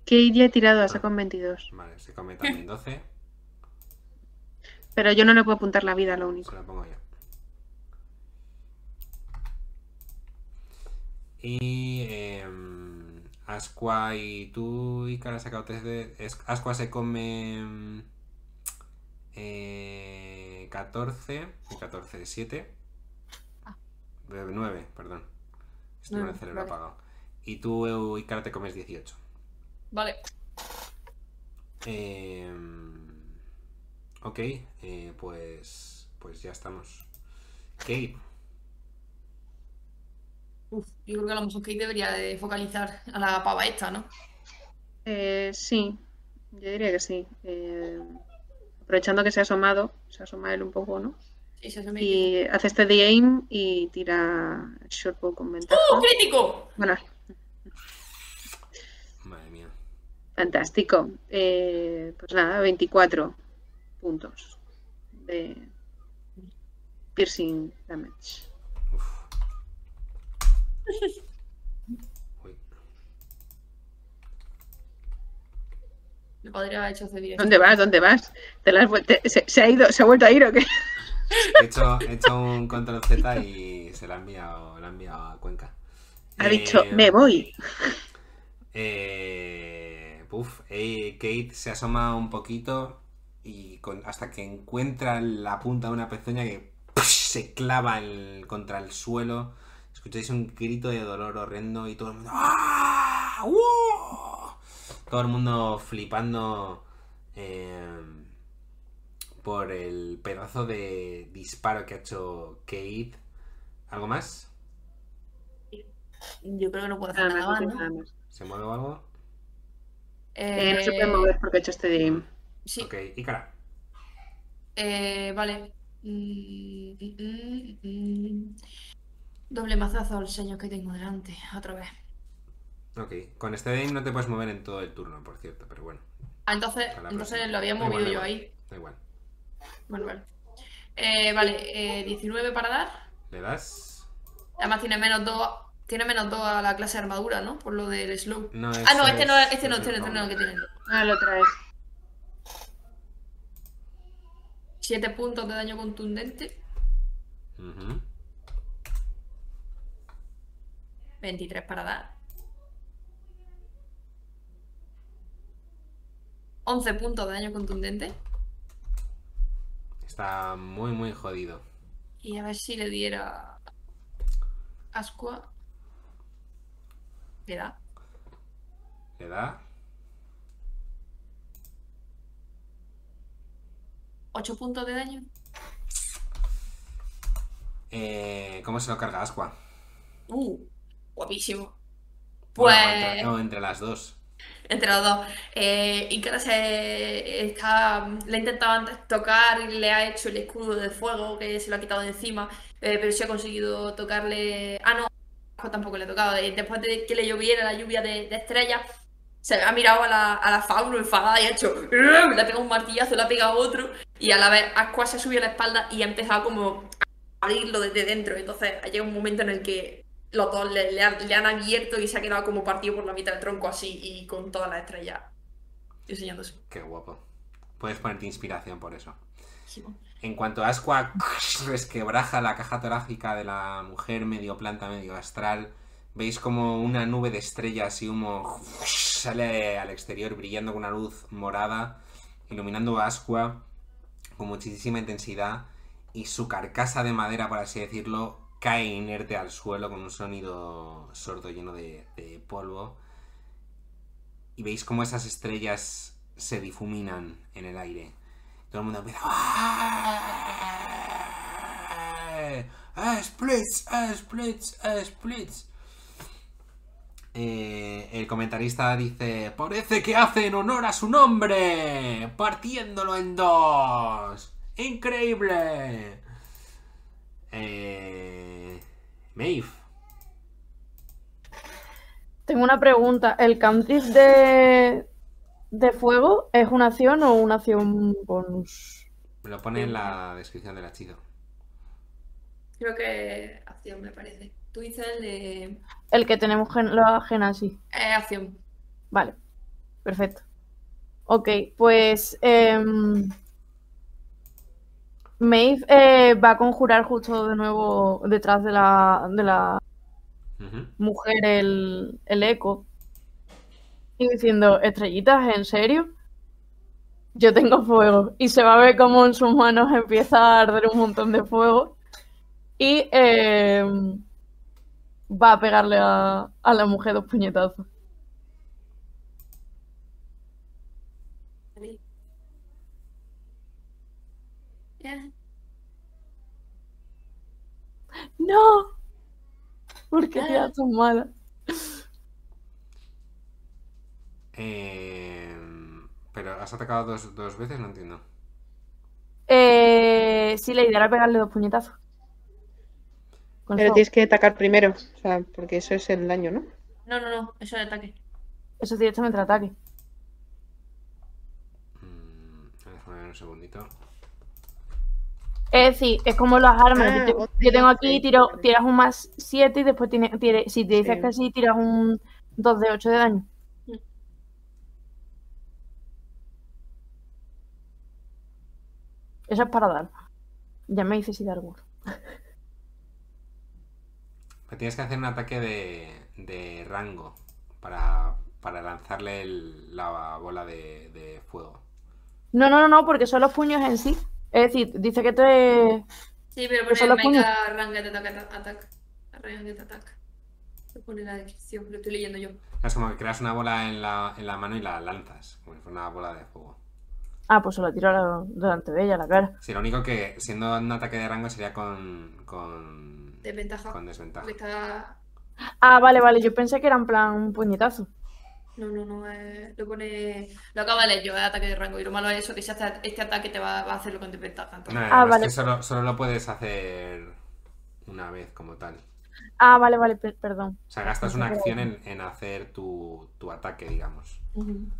S3: Que ya he tirado a saco en 22.
S4: Vale, se come también 12.
S3: Pero yo no le puedo apuntar la vida, lo único.
S4: Se la pongo yo. Y em, Asqua y tú, y has sacado 3 de. Asqua se come. eh, 14. y 14, 7. 9, perdón. Estoy con el cerebro
S2: vale.
S4: apagado. Y tú, Icara, te comes 18.
S2: Vale.
S4: Em, ok, eh, pues, pues ya estamos. Kate,
S2: Uf, yo creo que a lo mejor Kate debería de focalizar a la pava esta, ¿no?
S3: Eh, sí, yo diría que sí. Eh, aprovechando que se ha asomado, se asoma él un poco, ¿no?
S2: Sí, se me
S3: Y hace este de aim y tira shortbow con ventaja.
S2: ¡Oh, crítico!
S3: Bueno,
S4: madre mía.
S3: Fantástico. Eh, pues nada, 24 puntos de piercing damage.
S2: Me podría haber hecho.
S3: ¿Dónde vas? ¿Dónde vas? ¿Te la has se, se ha ido, se ha vuelto a ir o qué?
S4: He hecho, he hecho un control Z y se la ha enviado, la ha enviado a Cuenca.
S3: Ha
S4: Eh,
S3: dicho, me voy.
S4: Eh, puf, eh, Kate se asoma un poquito y con- hasta que encuentra la punta de una pezuña que ¡push! se clava el- contra el suelo. Escucháis un grito de dolor horrendo y todo el mundo. ¡Ah! ¡Uh! Todo el mundo flipando eh, por el pedazo de disparo que ha hecho Kate. ¿Algo más?
S2: Yo creo que no puedo hacer
S3: Nada más.
S4: ¿Se mueve o algo?
S3: Eh, no se puede mover porque ha hecho este de aim.
S2: Sí,
S4: Ok, y cara.
S2: eh, vale. Mm, mm, mm. Doble mazazo al señor que tengo delante, otra vez.
S4: Ok, con este aim no te puedes mover en todo el turno, por cierto, pero bueno,
S2: Ah, entonces, entonces lo había
S4: igual,
S2: movido yo
S4: igual.
S2: ahí.
S4: da igual.
S2: Bueno, vale. Eh, vale, eh, 19 para dar.
S4: ¿Le das?
S2: Además tiene menos 2. Tiene menos 2 a la clase de armadura, ¿no? Por lo del slow.
S4: No,
S2: Ah, no,
S4: ese
S2: este no,
S4: es-
S2: este no,
S4: es
S2: este no,
S4: el
S2: este no, que tiene.
S3: Ah, lo traes.
S2: 7 puntos de daño contundente.
S4: Ujú.
S2: 23 para dar. 11 puntos de daño contundente.
S4: Está muy, muy jodido.
S2: Y a ver si le diera. Ascua. Le da.
S4: ¿Le da?
S2: 8 puntos de daño.
S4: Eh, ¿Cómo se lo carga Asqua?
S2: Uh, guapísimo.
S4: Bueno,
S2: Pues.
S4: entre, no, entre las dos.
S2: Entre los dos. Eh, Icara se está. Le ha intentado antes tocar y le ha hecho el escudo de fuego que se lo ha quitado de encima. eh, pero sí ha conseguido tocarle. Ah, no, Asco tampoco le. Eh, Después de que le lloviera la lluvia de, de estrellas, se ha mirado a la, a la fauno enfadada y ha hecho. Le ha pegado un martillazo, le ha pegado otro. Y a la vez Aqua se ha subido a la espalda y ha empezado como a abrirlo desde dentro. Entonces ha llegado un momento en el que los dos le, le han, le han abierto y se ha quedado como partido por la mitad del tronco así y con todas las estrellas enseñándose.
S4: Qué guapo. Puedes ponerte inspiración por eso.
S2: Sí, bueno.
S4: En cuanto Asqua resquebraja la caja torácica de la mujer medio planta, medio astral, veis como una nube de estrellas y humo sale al exterior brillando con una luz morada, iluminando a Asqua con muchísima intensidad y su carcasa de madera, por así decirlo, cae inerte al suelo con un sonido sordo lleno de, de polvo. Y veis cómo esas estrellas se difuminan en el aire. Todo el mundo empieza... ¡Ah, splits! ¡Ah, splits! ¡Ah, splits! Eh, el comentarista dice, parece que hacen honor a su nombre, partiéndolo en dos. Increíble. Eh, Maeve.
S1: Tengo una pregunta. ¿El Cantis de, de fuego es una acción o una acción bonus?
S4: Me lo pone en la descripción del hechizo.
S2: Creo que acción, me parece. Tú dices el de.
S1: El que tenemos gen la genasi.
S2: Eh, acción.
S1: Vale, perfecto. Ok, pues em, Maeve eh, va a conjurar justo de nuevo detrás de la, de la mujer el, el eco y diciendo, estrellitas, ¿en serio? Yo tengo fuego. Y se va a ver como en sus manos empieza a arder un montón de fuego. Y em, va a pegarle a, a la mujer dos puñetazos. ¡No! ¿Por qué tan mala?
S4: Eh, pero has atacado dos, dos veces, no entiendo.
S1: Eh, sí, la idea era pegarle dos puñetazos. Con
S3: Pero tienes que atacar primero, o sea, porque eso es el daño, ¿no?
S2: No, no, no. Eso es el ataque.
S1: Eso es directamente el ataque.
S4: Mm, déjame ver un segundito.
S1: Es decir, es como las armas.
S3: Ah,
S1: yo, te-
S3: once,
S1: yo tengo aquí, tiro, tiras un más 7 y después tiene, si te dices
S3: Sí.
S1: que sí, tiras un 2 de 8 de daño. Eso es para dar. Ya me hice si dar.
S4: Me Tienes que hacer un ataque de, de rango para, para lanzarle el- la bola de, de fuego.
S1: No, no, no, no, porque son los puños en sí. Es decir, dice que te.
S2: Sí, pero
S1: Pues
S2: pone
S1: los puños.
S2: Mega Ranged Attack. attack. Ranged Attack. Lo pone en la descripción, lo estoy leyendo yo.
S4: Es como que creas una bola en la, en la mano y la lanzas, como si fuera una bola de fuego.
S1: Ah, pues se lo tiro delante de ella, la cara.
S4: Sí, lo único que siendo un ataque de rango sería con, con,
S2: Desventaja.
S4: con desventaja.
S2: Está.
S1: Ah, vale, vale, yo pensé que era en plan un puñetazo.
S2: No, no, no. eh, lo pone. Lo acabo de leer yo, es ataque de rango. Y lo malo es eso, que si haces este ataque te va, va a hacerlo con desventaja. entonces-
S4: No,
S1: Ah,
S4: es
S1: vale.
S4: que solo, solo lo puedes hacer una vez como tal.
S1: Ah, vale, vale, per- perdón.
S4: O sea, gastas una acción en, en hacer tu, tu ataque, digamos.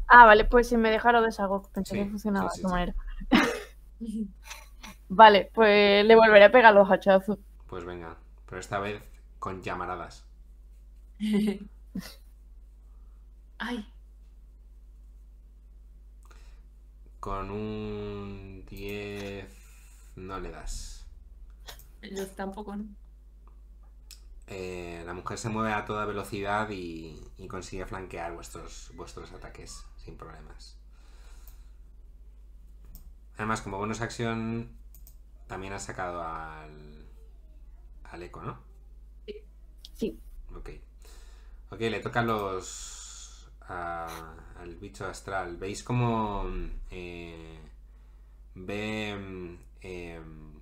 S1: Ah, vale, pues si me deja lo deshago. Pensé
S4: Sí,
S1: que funcionaba
S4: sí,
S1: de
S4: sí, sí.
S1: manera. Vale, pues le volveré a pegar los hachazos.
S4: Pues venga, pero esta vez con llamaradas.
S2: Ay,
S4: Con un 10 no le das.
S2: yo tampoco, ¿no?
S4: Eh, la mujer se mueve a toda velocidad y, y consigue flanquear vuestros, vuestros ataques sin problemas. Además, como bonus acción, también has sacado al, al eco, ¿no?
S1: Sí.
S4: Ok. Ok, le toca a los. a- al bicho astral. ¿Veis cómo. eh, ve. em,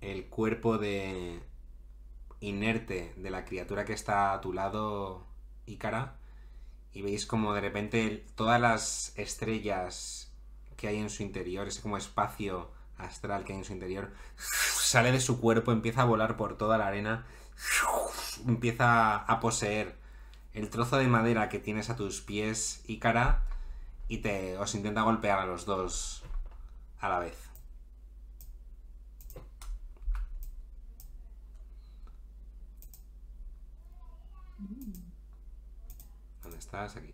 S4: el cuerpo de. Inerte de la criatura que está a tu lado, Ícara? Y veis como de repente todas las estrellas que hay en su interior, ese como espacio astral que hay en su interior, sale de su cuerpo, empieza a volar por toda la arena empieza a poseer el trozo de madera que tienes a tus pies, Ícara, y te os intenta golpear a los dos a la vez. ¿Dónde estás? Aquí.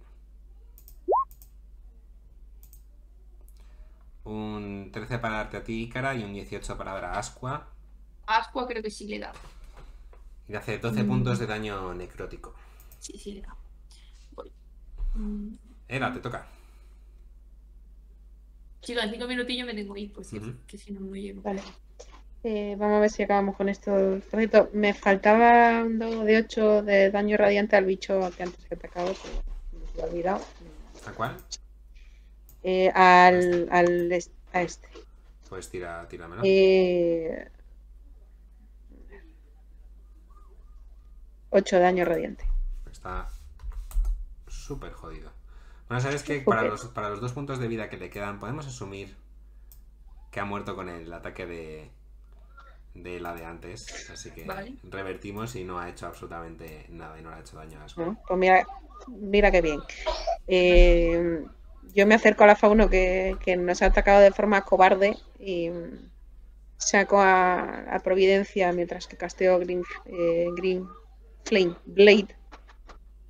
S4: Un 13 para darte a ti, Ícara, y un 18 para dar a Asqua.
S2: Asqua creo que sí le da.
S4: Y le hace 12 puntos de daño necrótico.
S2: Sí, sí le da. Voy. Mm,
S4: Era, te toca.
S2: Chica, en cinco minutillos me tengo que ir, por cierto,
S4: Ujú.
S2: que si no, no llego.
S3: Vale. Eh, vamos a ver si acabamos con esto. Me faltaba un dado de 8 de daño radiante al bicho que antes que atacaba, pero me lo he olvidado.
S4: ¿A cuál?
S3: Eh, al, al est- a este.
S4: Pues tira, tíramelo.
S3: Eh, 8 daño radiante.
S4: Está súper jodido. Bueno, sabes que para los, para los dos puntos de vida que le quedan, podemos asumir que ha muerto con el ataque de, de la de antes. Así que
S2: Vale.
S4: revertimos y no ha hecho absolutamente nada y no le ha hecho daño a su.
S3: ¿no? Pues mira, mira qué bien. Eh, yo me acerco a la fauno que, que nos ha atacado de forma cobarde y mm, saco a, a Providencia mientras que casteo Green, eh, Green Flame Blade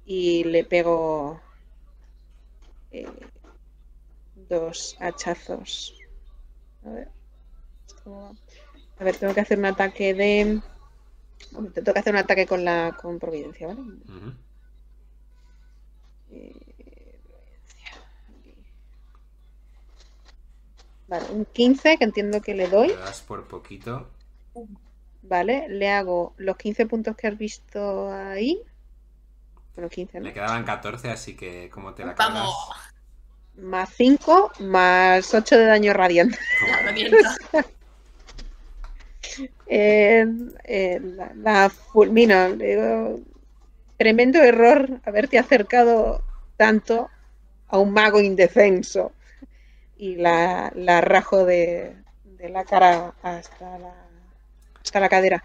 S3: y le pego eh, dos hachazos. A ver, ¿cómo va? A ver, tengo que hacer un ataque de. Bueno, tengo que hacer un ataque con la con Providencia, ¿vale?
S4: Ujú.
S3: Eh, Vale, un 15 que entiendo que le doy.
S4: Le das por poquito.
S3: Vale, le hago los 15 puntos que has visto ahí. Bueno, 15, ¿no?
S4: Le quedaban 14, así que como te la cargas.
S2: Vamos.
S3: Más 5, más 8 de daño radiante.
S2: La herramienta.
S3: Eh, eh, la, la fulmino. Le digo, tremendo error haberte acercado tanto a un mago indefenso. Y la, la rajo de, de la cara hasta la, hasta la cadera.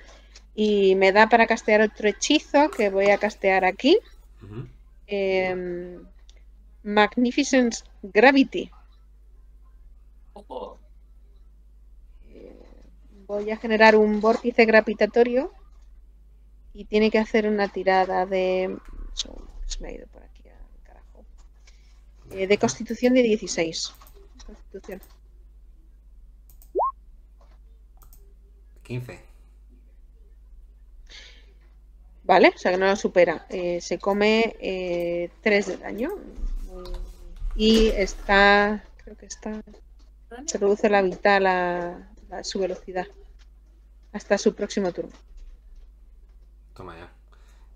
S3: Y me da para castear otro hechizo que voy a castear aquí. Em, Magnificent Gravity. Voy a generar un vórtice gravitatorio y tiene que hacer una tirada de. Se me ha ido por aquí al carajo. Eh, de constitución de 16. Constitución.
S4: 15.
S3: Vale, o sea que no lo supera. Eh, se come 3 de daño. Y está. Creo que está. Se reduce la mitad la, su velocidad. Hasta su próximo turno.
S4: Toma ya.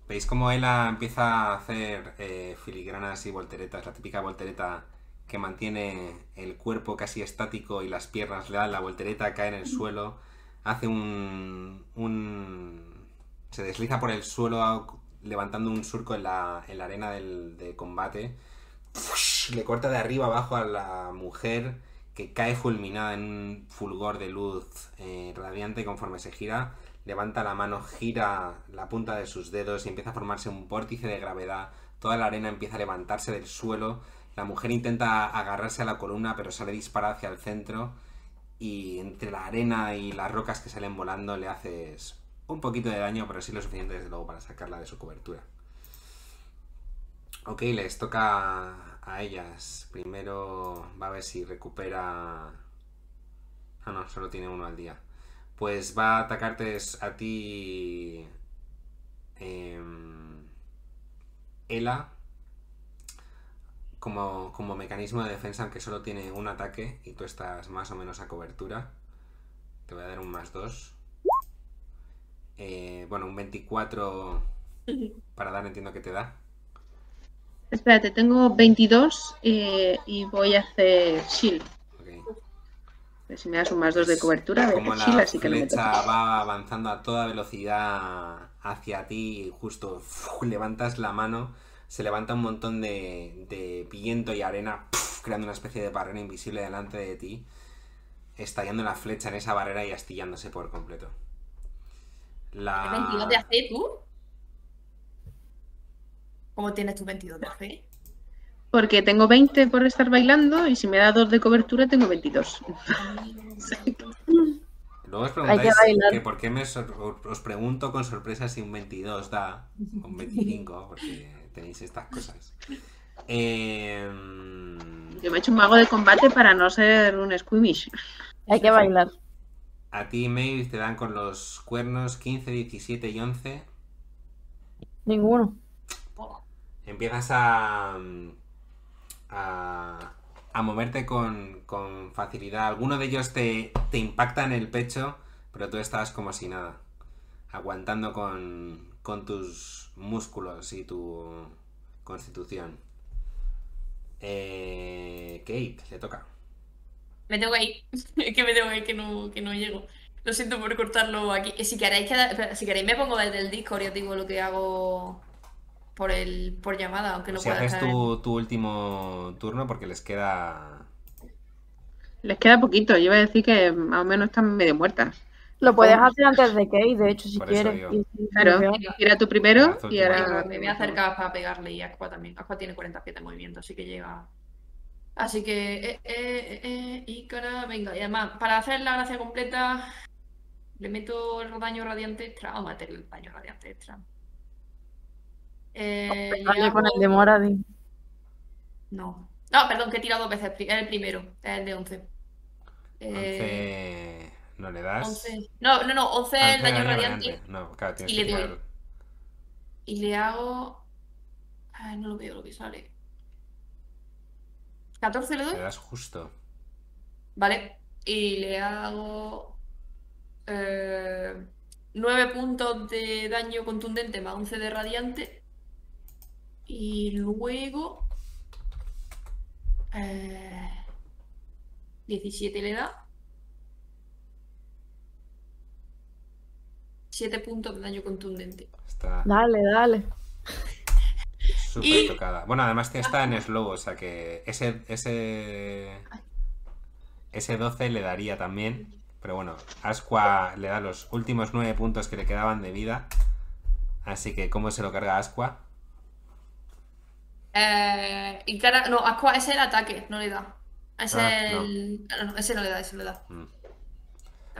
S4: ¿Veis cómo Ela empieza a hacer eh, filigranas y volteretas? La típica voltereta que mantiene el cuerpo casi estático y las piernas le dan la voltereta, cae en el suelo, hace un... un se desliza por el suelo levantando un surco en la, en la arena del, de combate. Le corta de arriba abajo a la mujer que cae fulminada en un fulgor de luz eh, radiante conforme se gira levanta la mano, gira la punta de sus dedos y empieza a formarse un vórtice de gravedad. Toda la arena empieza a levantarse del suelo. La mujer intenta agarrarse a la columna, pero sale disparada hacia el centro. Y entre la arena y las rocas que salen volando le haces un poquito de daño, pero sí lo suficiente desde luego para sacarla de su cobertura. Ok, les toca a ellas. Primero va a ver si recupera... Ah, no, solo tiene uno al día pues va a atacarte a ti em, Ela como, como mecanismo de defensa, aunque solo tiene un ataque y tú estás más o menos a cobertura. Te voy a dar un más 2. bueno, un 24 para dar, entiendo que te da.
S3: Espérate, tengo 22 eh, y voy a hacer shield.
S4: Ok.
S3: Si me das un más 2 de cobertura, voy a
S4: Como
S3: hacer shield,
S4: la
S3: así que no me
S4: flecha
S3: toca.
S4: va avanzando a toda velocidad hacia ti y justo levantas la mano, se levanta un montón de, de viento y arena, ¡puf! creando una especie de barrera invisible delante de ti, estallando la flecha en esa barrera y astillándose por completo. La...
S2: ¿Qué 22 de AC tú? ¿Cómo tienes tu 22 de AC?
S3: Porque tengo 20 por estar bailando y si me da 2 de cobertura tengo 22.
S4: Luego os
S1: Hay
S4: preguntáis
S1: que
S4: por qué me os pregunto con sorpresa si un 22 da un 25, porque tenéis estas cosas. Em,
S3: Yo me he hecho un mago de combate para no ser un squimish.
S1: Hay que bailar.
S4: A ti, Maeve, te dan con los cuernos 15, 17 y 11.
S1: Ninguno.
S4: Empiezas a, a, a moverte con, con facilidad. Alguno de ellos te, te impacta en el pecho, Pero tú estabas como si nada. Aguantando con, con tus músculos y tu constitución. Eh, Kate, le toca.
S2: Me tengo que ir. Es que me tengo que ir, que no, que no llego. Lo siento por cortarlo aquí. Si queréis, si queréis me pongo desde el Discord y os digo lo que hago por el por llamada, aunque no
S4: si
S2: pueda
S4: haces
S2: estar en-
S4: tu, tu último turno, porque les queda.
S3: Les queda poquito. Yo iba a decir que más o menos están medio muertas.
S1: Lo puedes hacer antes de Kate, de hecho, si
S4: Por
S1: quieres. Y
S3: Claro, era tú primero y ahora.
S2: Me voy a acercar para pegarle y Aqua también. Aqua tiene 40 pies de movimiento, así que llega. Así que, eh, eh, eh, eh, y cara, venga. Y además, para hacer la gracia completa, le meto el daño radiante extra. Vamos a meterle el daño radiante extra. Eh,
S1: Vale, con el de Moradin.
S2: No. No, perdón, que he tirado dos veces. Es el primero, es el de 11. Eh,
S4: 11. ¿No le das?
S2: 11. No, no, no, 11
S4: Ah,
S2: es el
S4: 11
S2: daño
S4: daño
S2: radiante.
S4: No, claro, tienes
S2: Y
S4: que
S2: le doy.
S4: tirar.
S2: Y le hago. Ay, no lo veo lo que sale. ¿14 le doy?
S4: Le das justo.
S2: Vale. Y le hago. eh, 9 puntos de daño contundente más 11 de radiante. Y luego. eh, 17 le da. 7 puntos de daño contundente.
S4: Está
S1: Dale, dale.
S4: súper
S2: Y-
S4: tocada. Bueno, además que está en slow, o sea que ese, ese, ese 12 le daría también. Pero bueno, Asqua le da los últimos 9 puntos que le quedaban de vida. Así que, ¿cómo se lo carga Asqua?
S2: Eh, y cara, no, Aqua, ese es el ataque, no le da. Ese
S4: Ah,
S2: es
S4: no.
S2: el. no, no, ese no le da, ese no le da.
S4: Mm.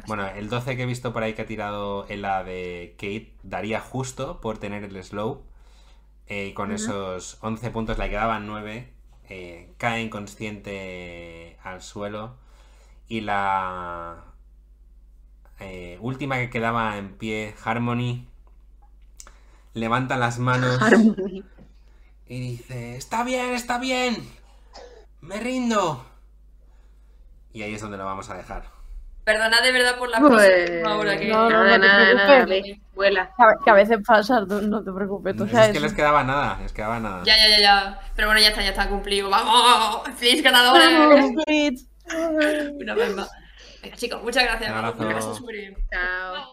S4: Bueno, el 12 que he visto por ahí que ha tirado en la de Kate daría justo por tener el slow. Eh, y con esos 11 puntos le quedaban 9. eh, cae inconsciente al suelo. Y la eh, última que quedaba en pie, Harmony, levanta las manos
S3: Harmony.
S4: Y dice, está bien, está bien, me rindo. Y ahí es donde lo vamos a dejar.
S2: Perdona de verdad por la
S3: Pues,
S2: próxima hora que.
S1: No, no, no te
S3: nada, vuela.
S1: Que a- veces pasa, no te preocupes, tú
S4: Es
S1: sabes.
S4: que les quedaba nada, les quedaba nada.
S2: Ya, ya, ya, ya. Pero bueno, ya está, ya está cumplido. ¡Vamos! ¡Feliz ganadores!
S1: Vamos.
S2: Una vez más. Venga, chicos, muchas gracias.
S4: Un abrazo.
S3: Chao.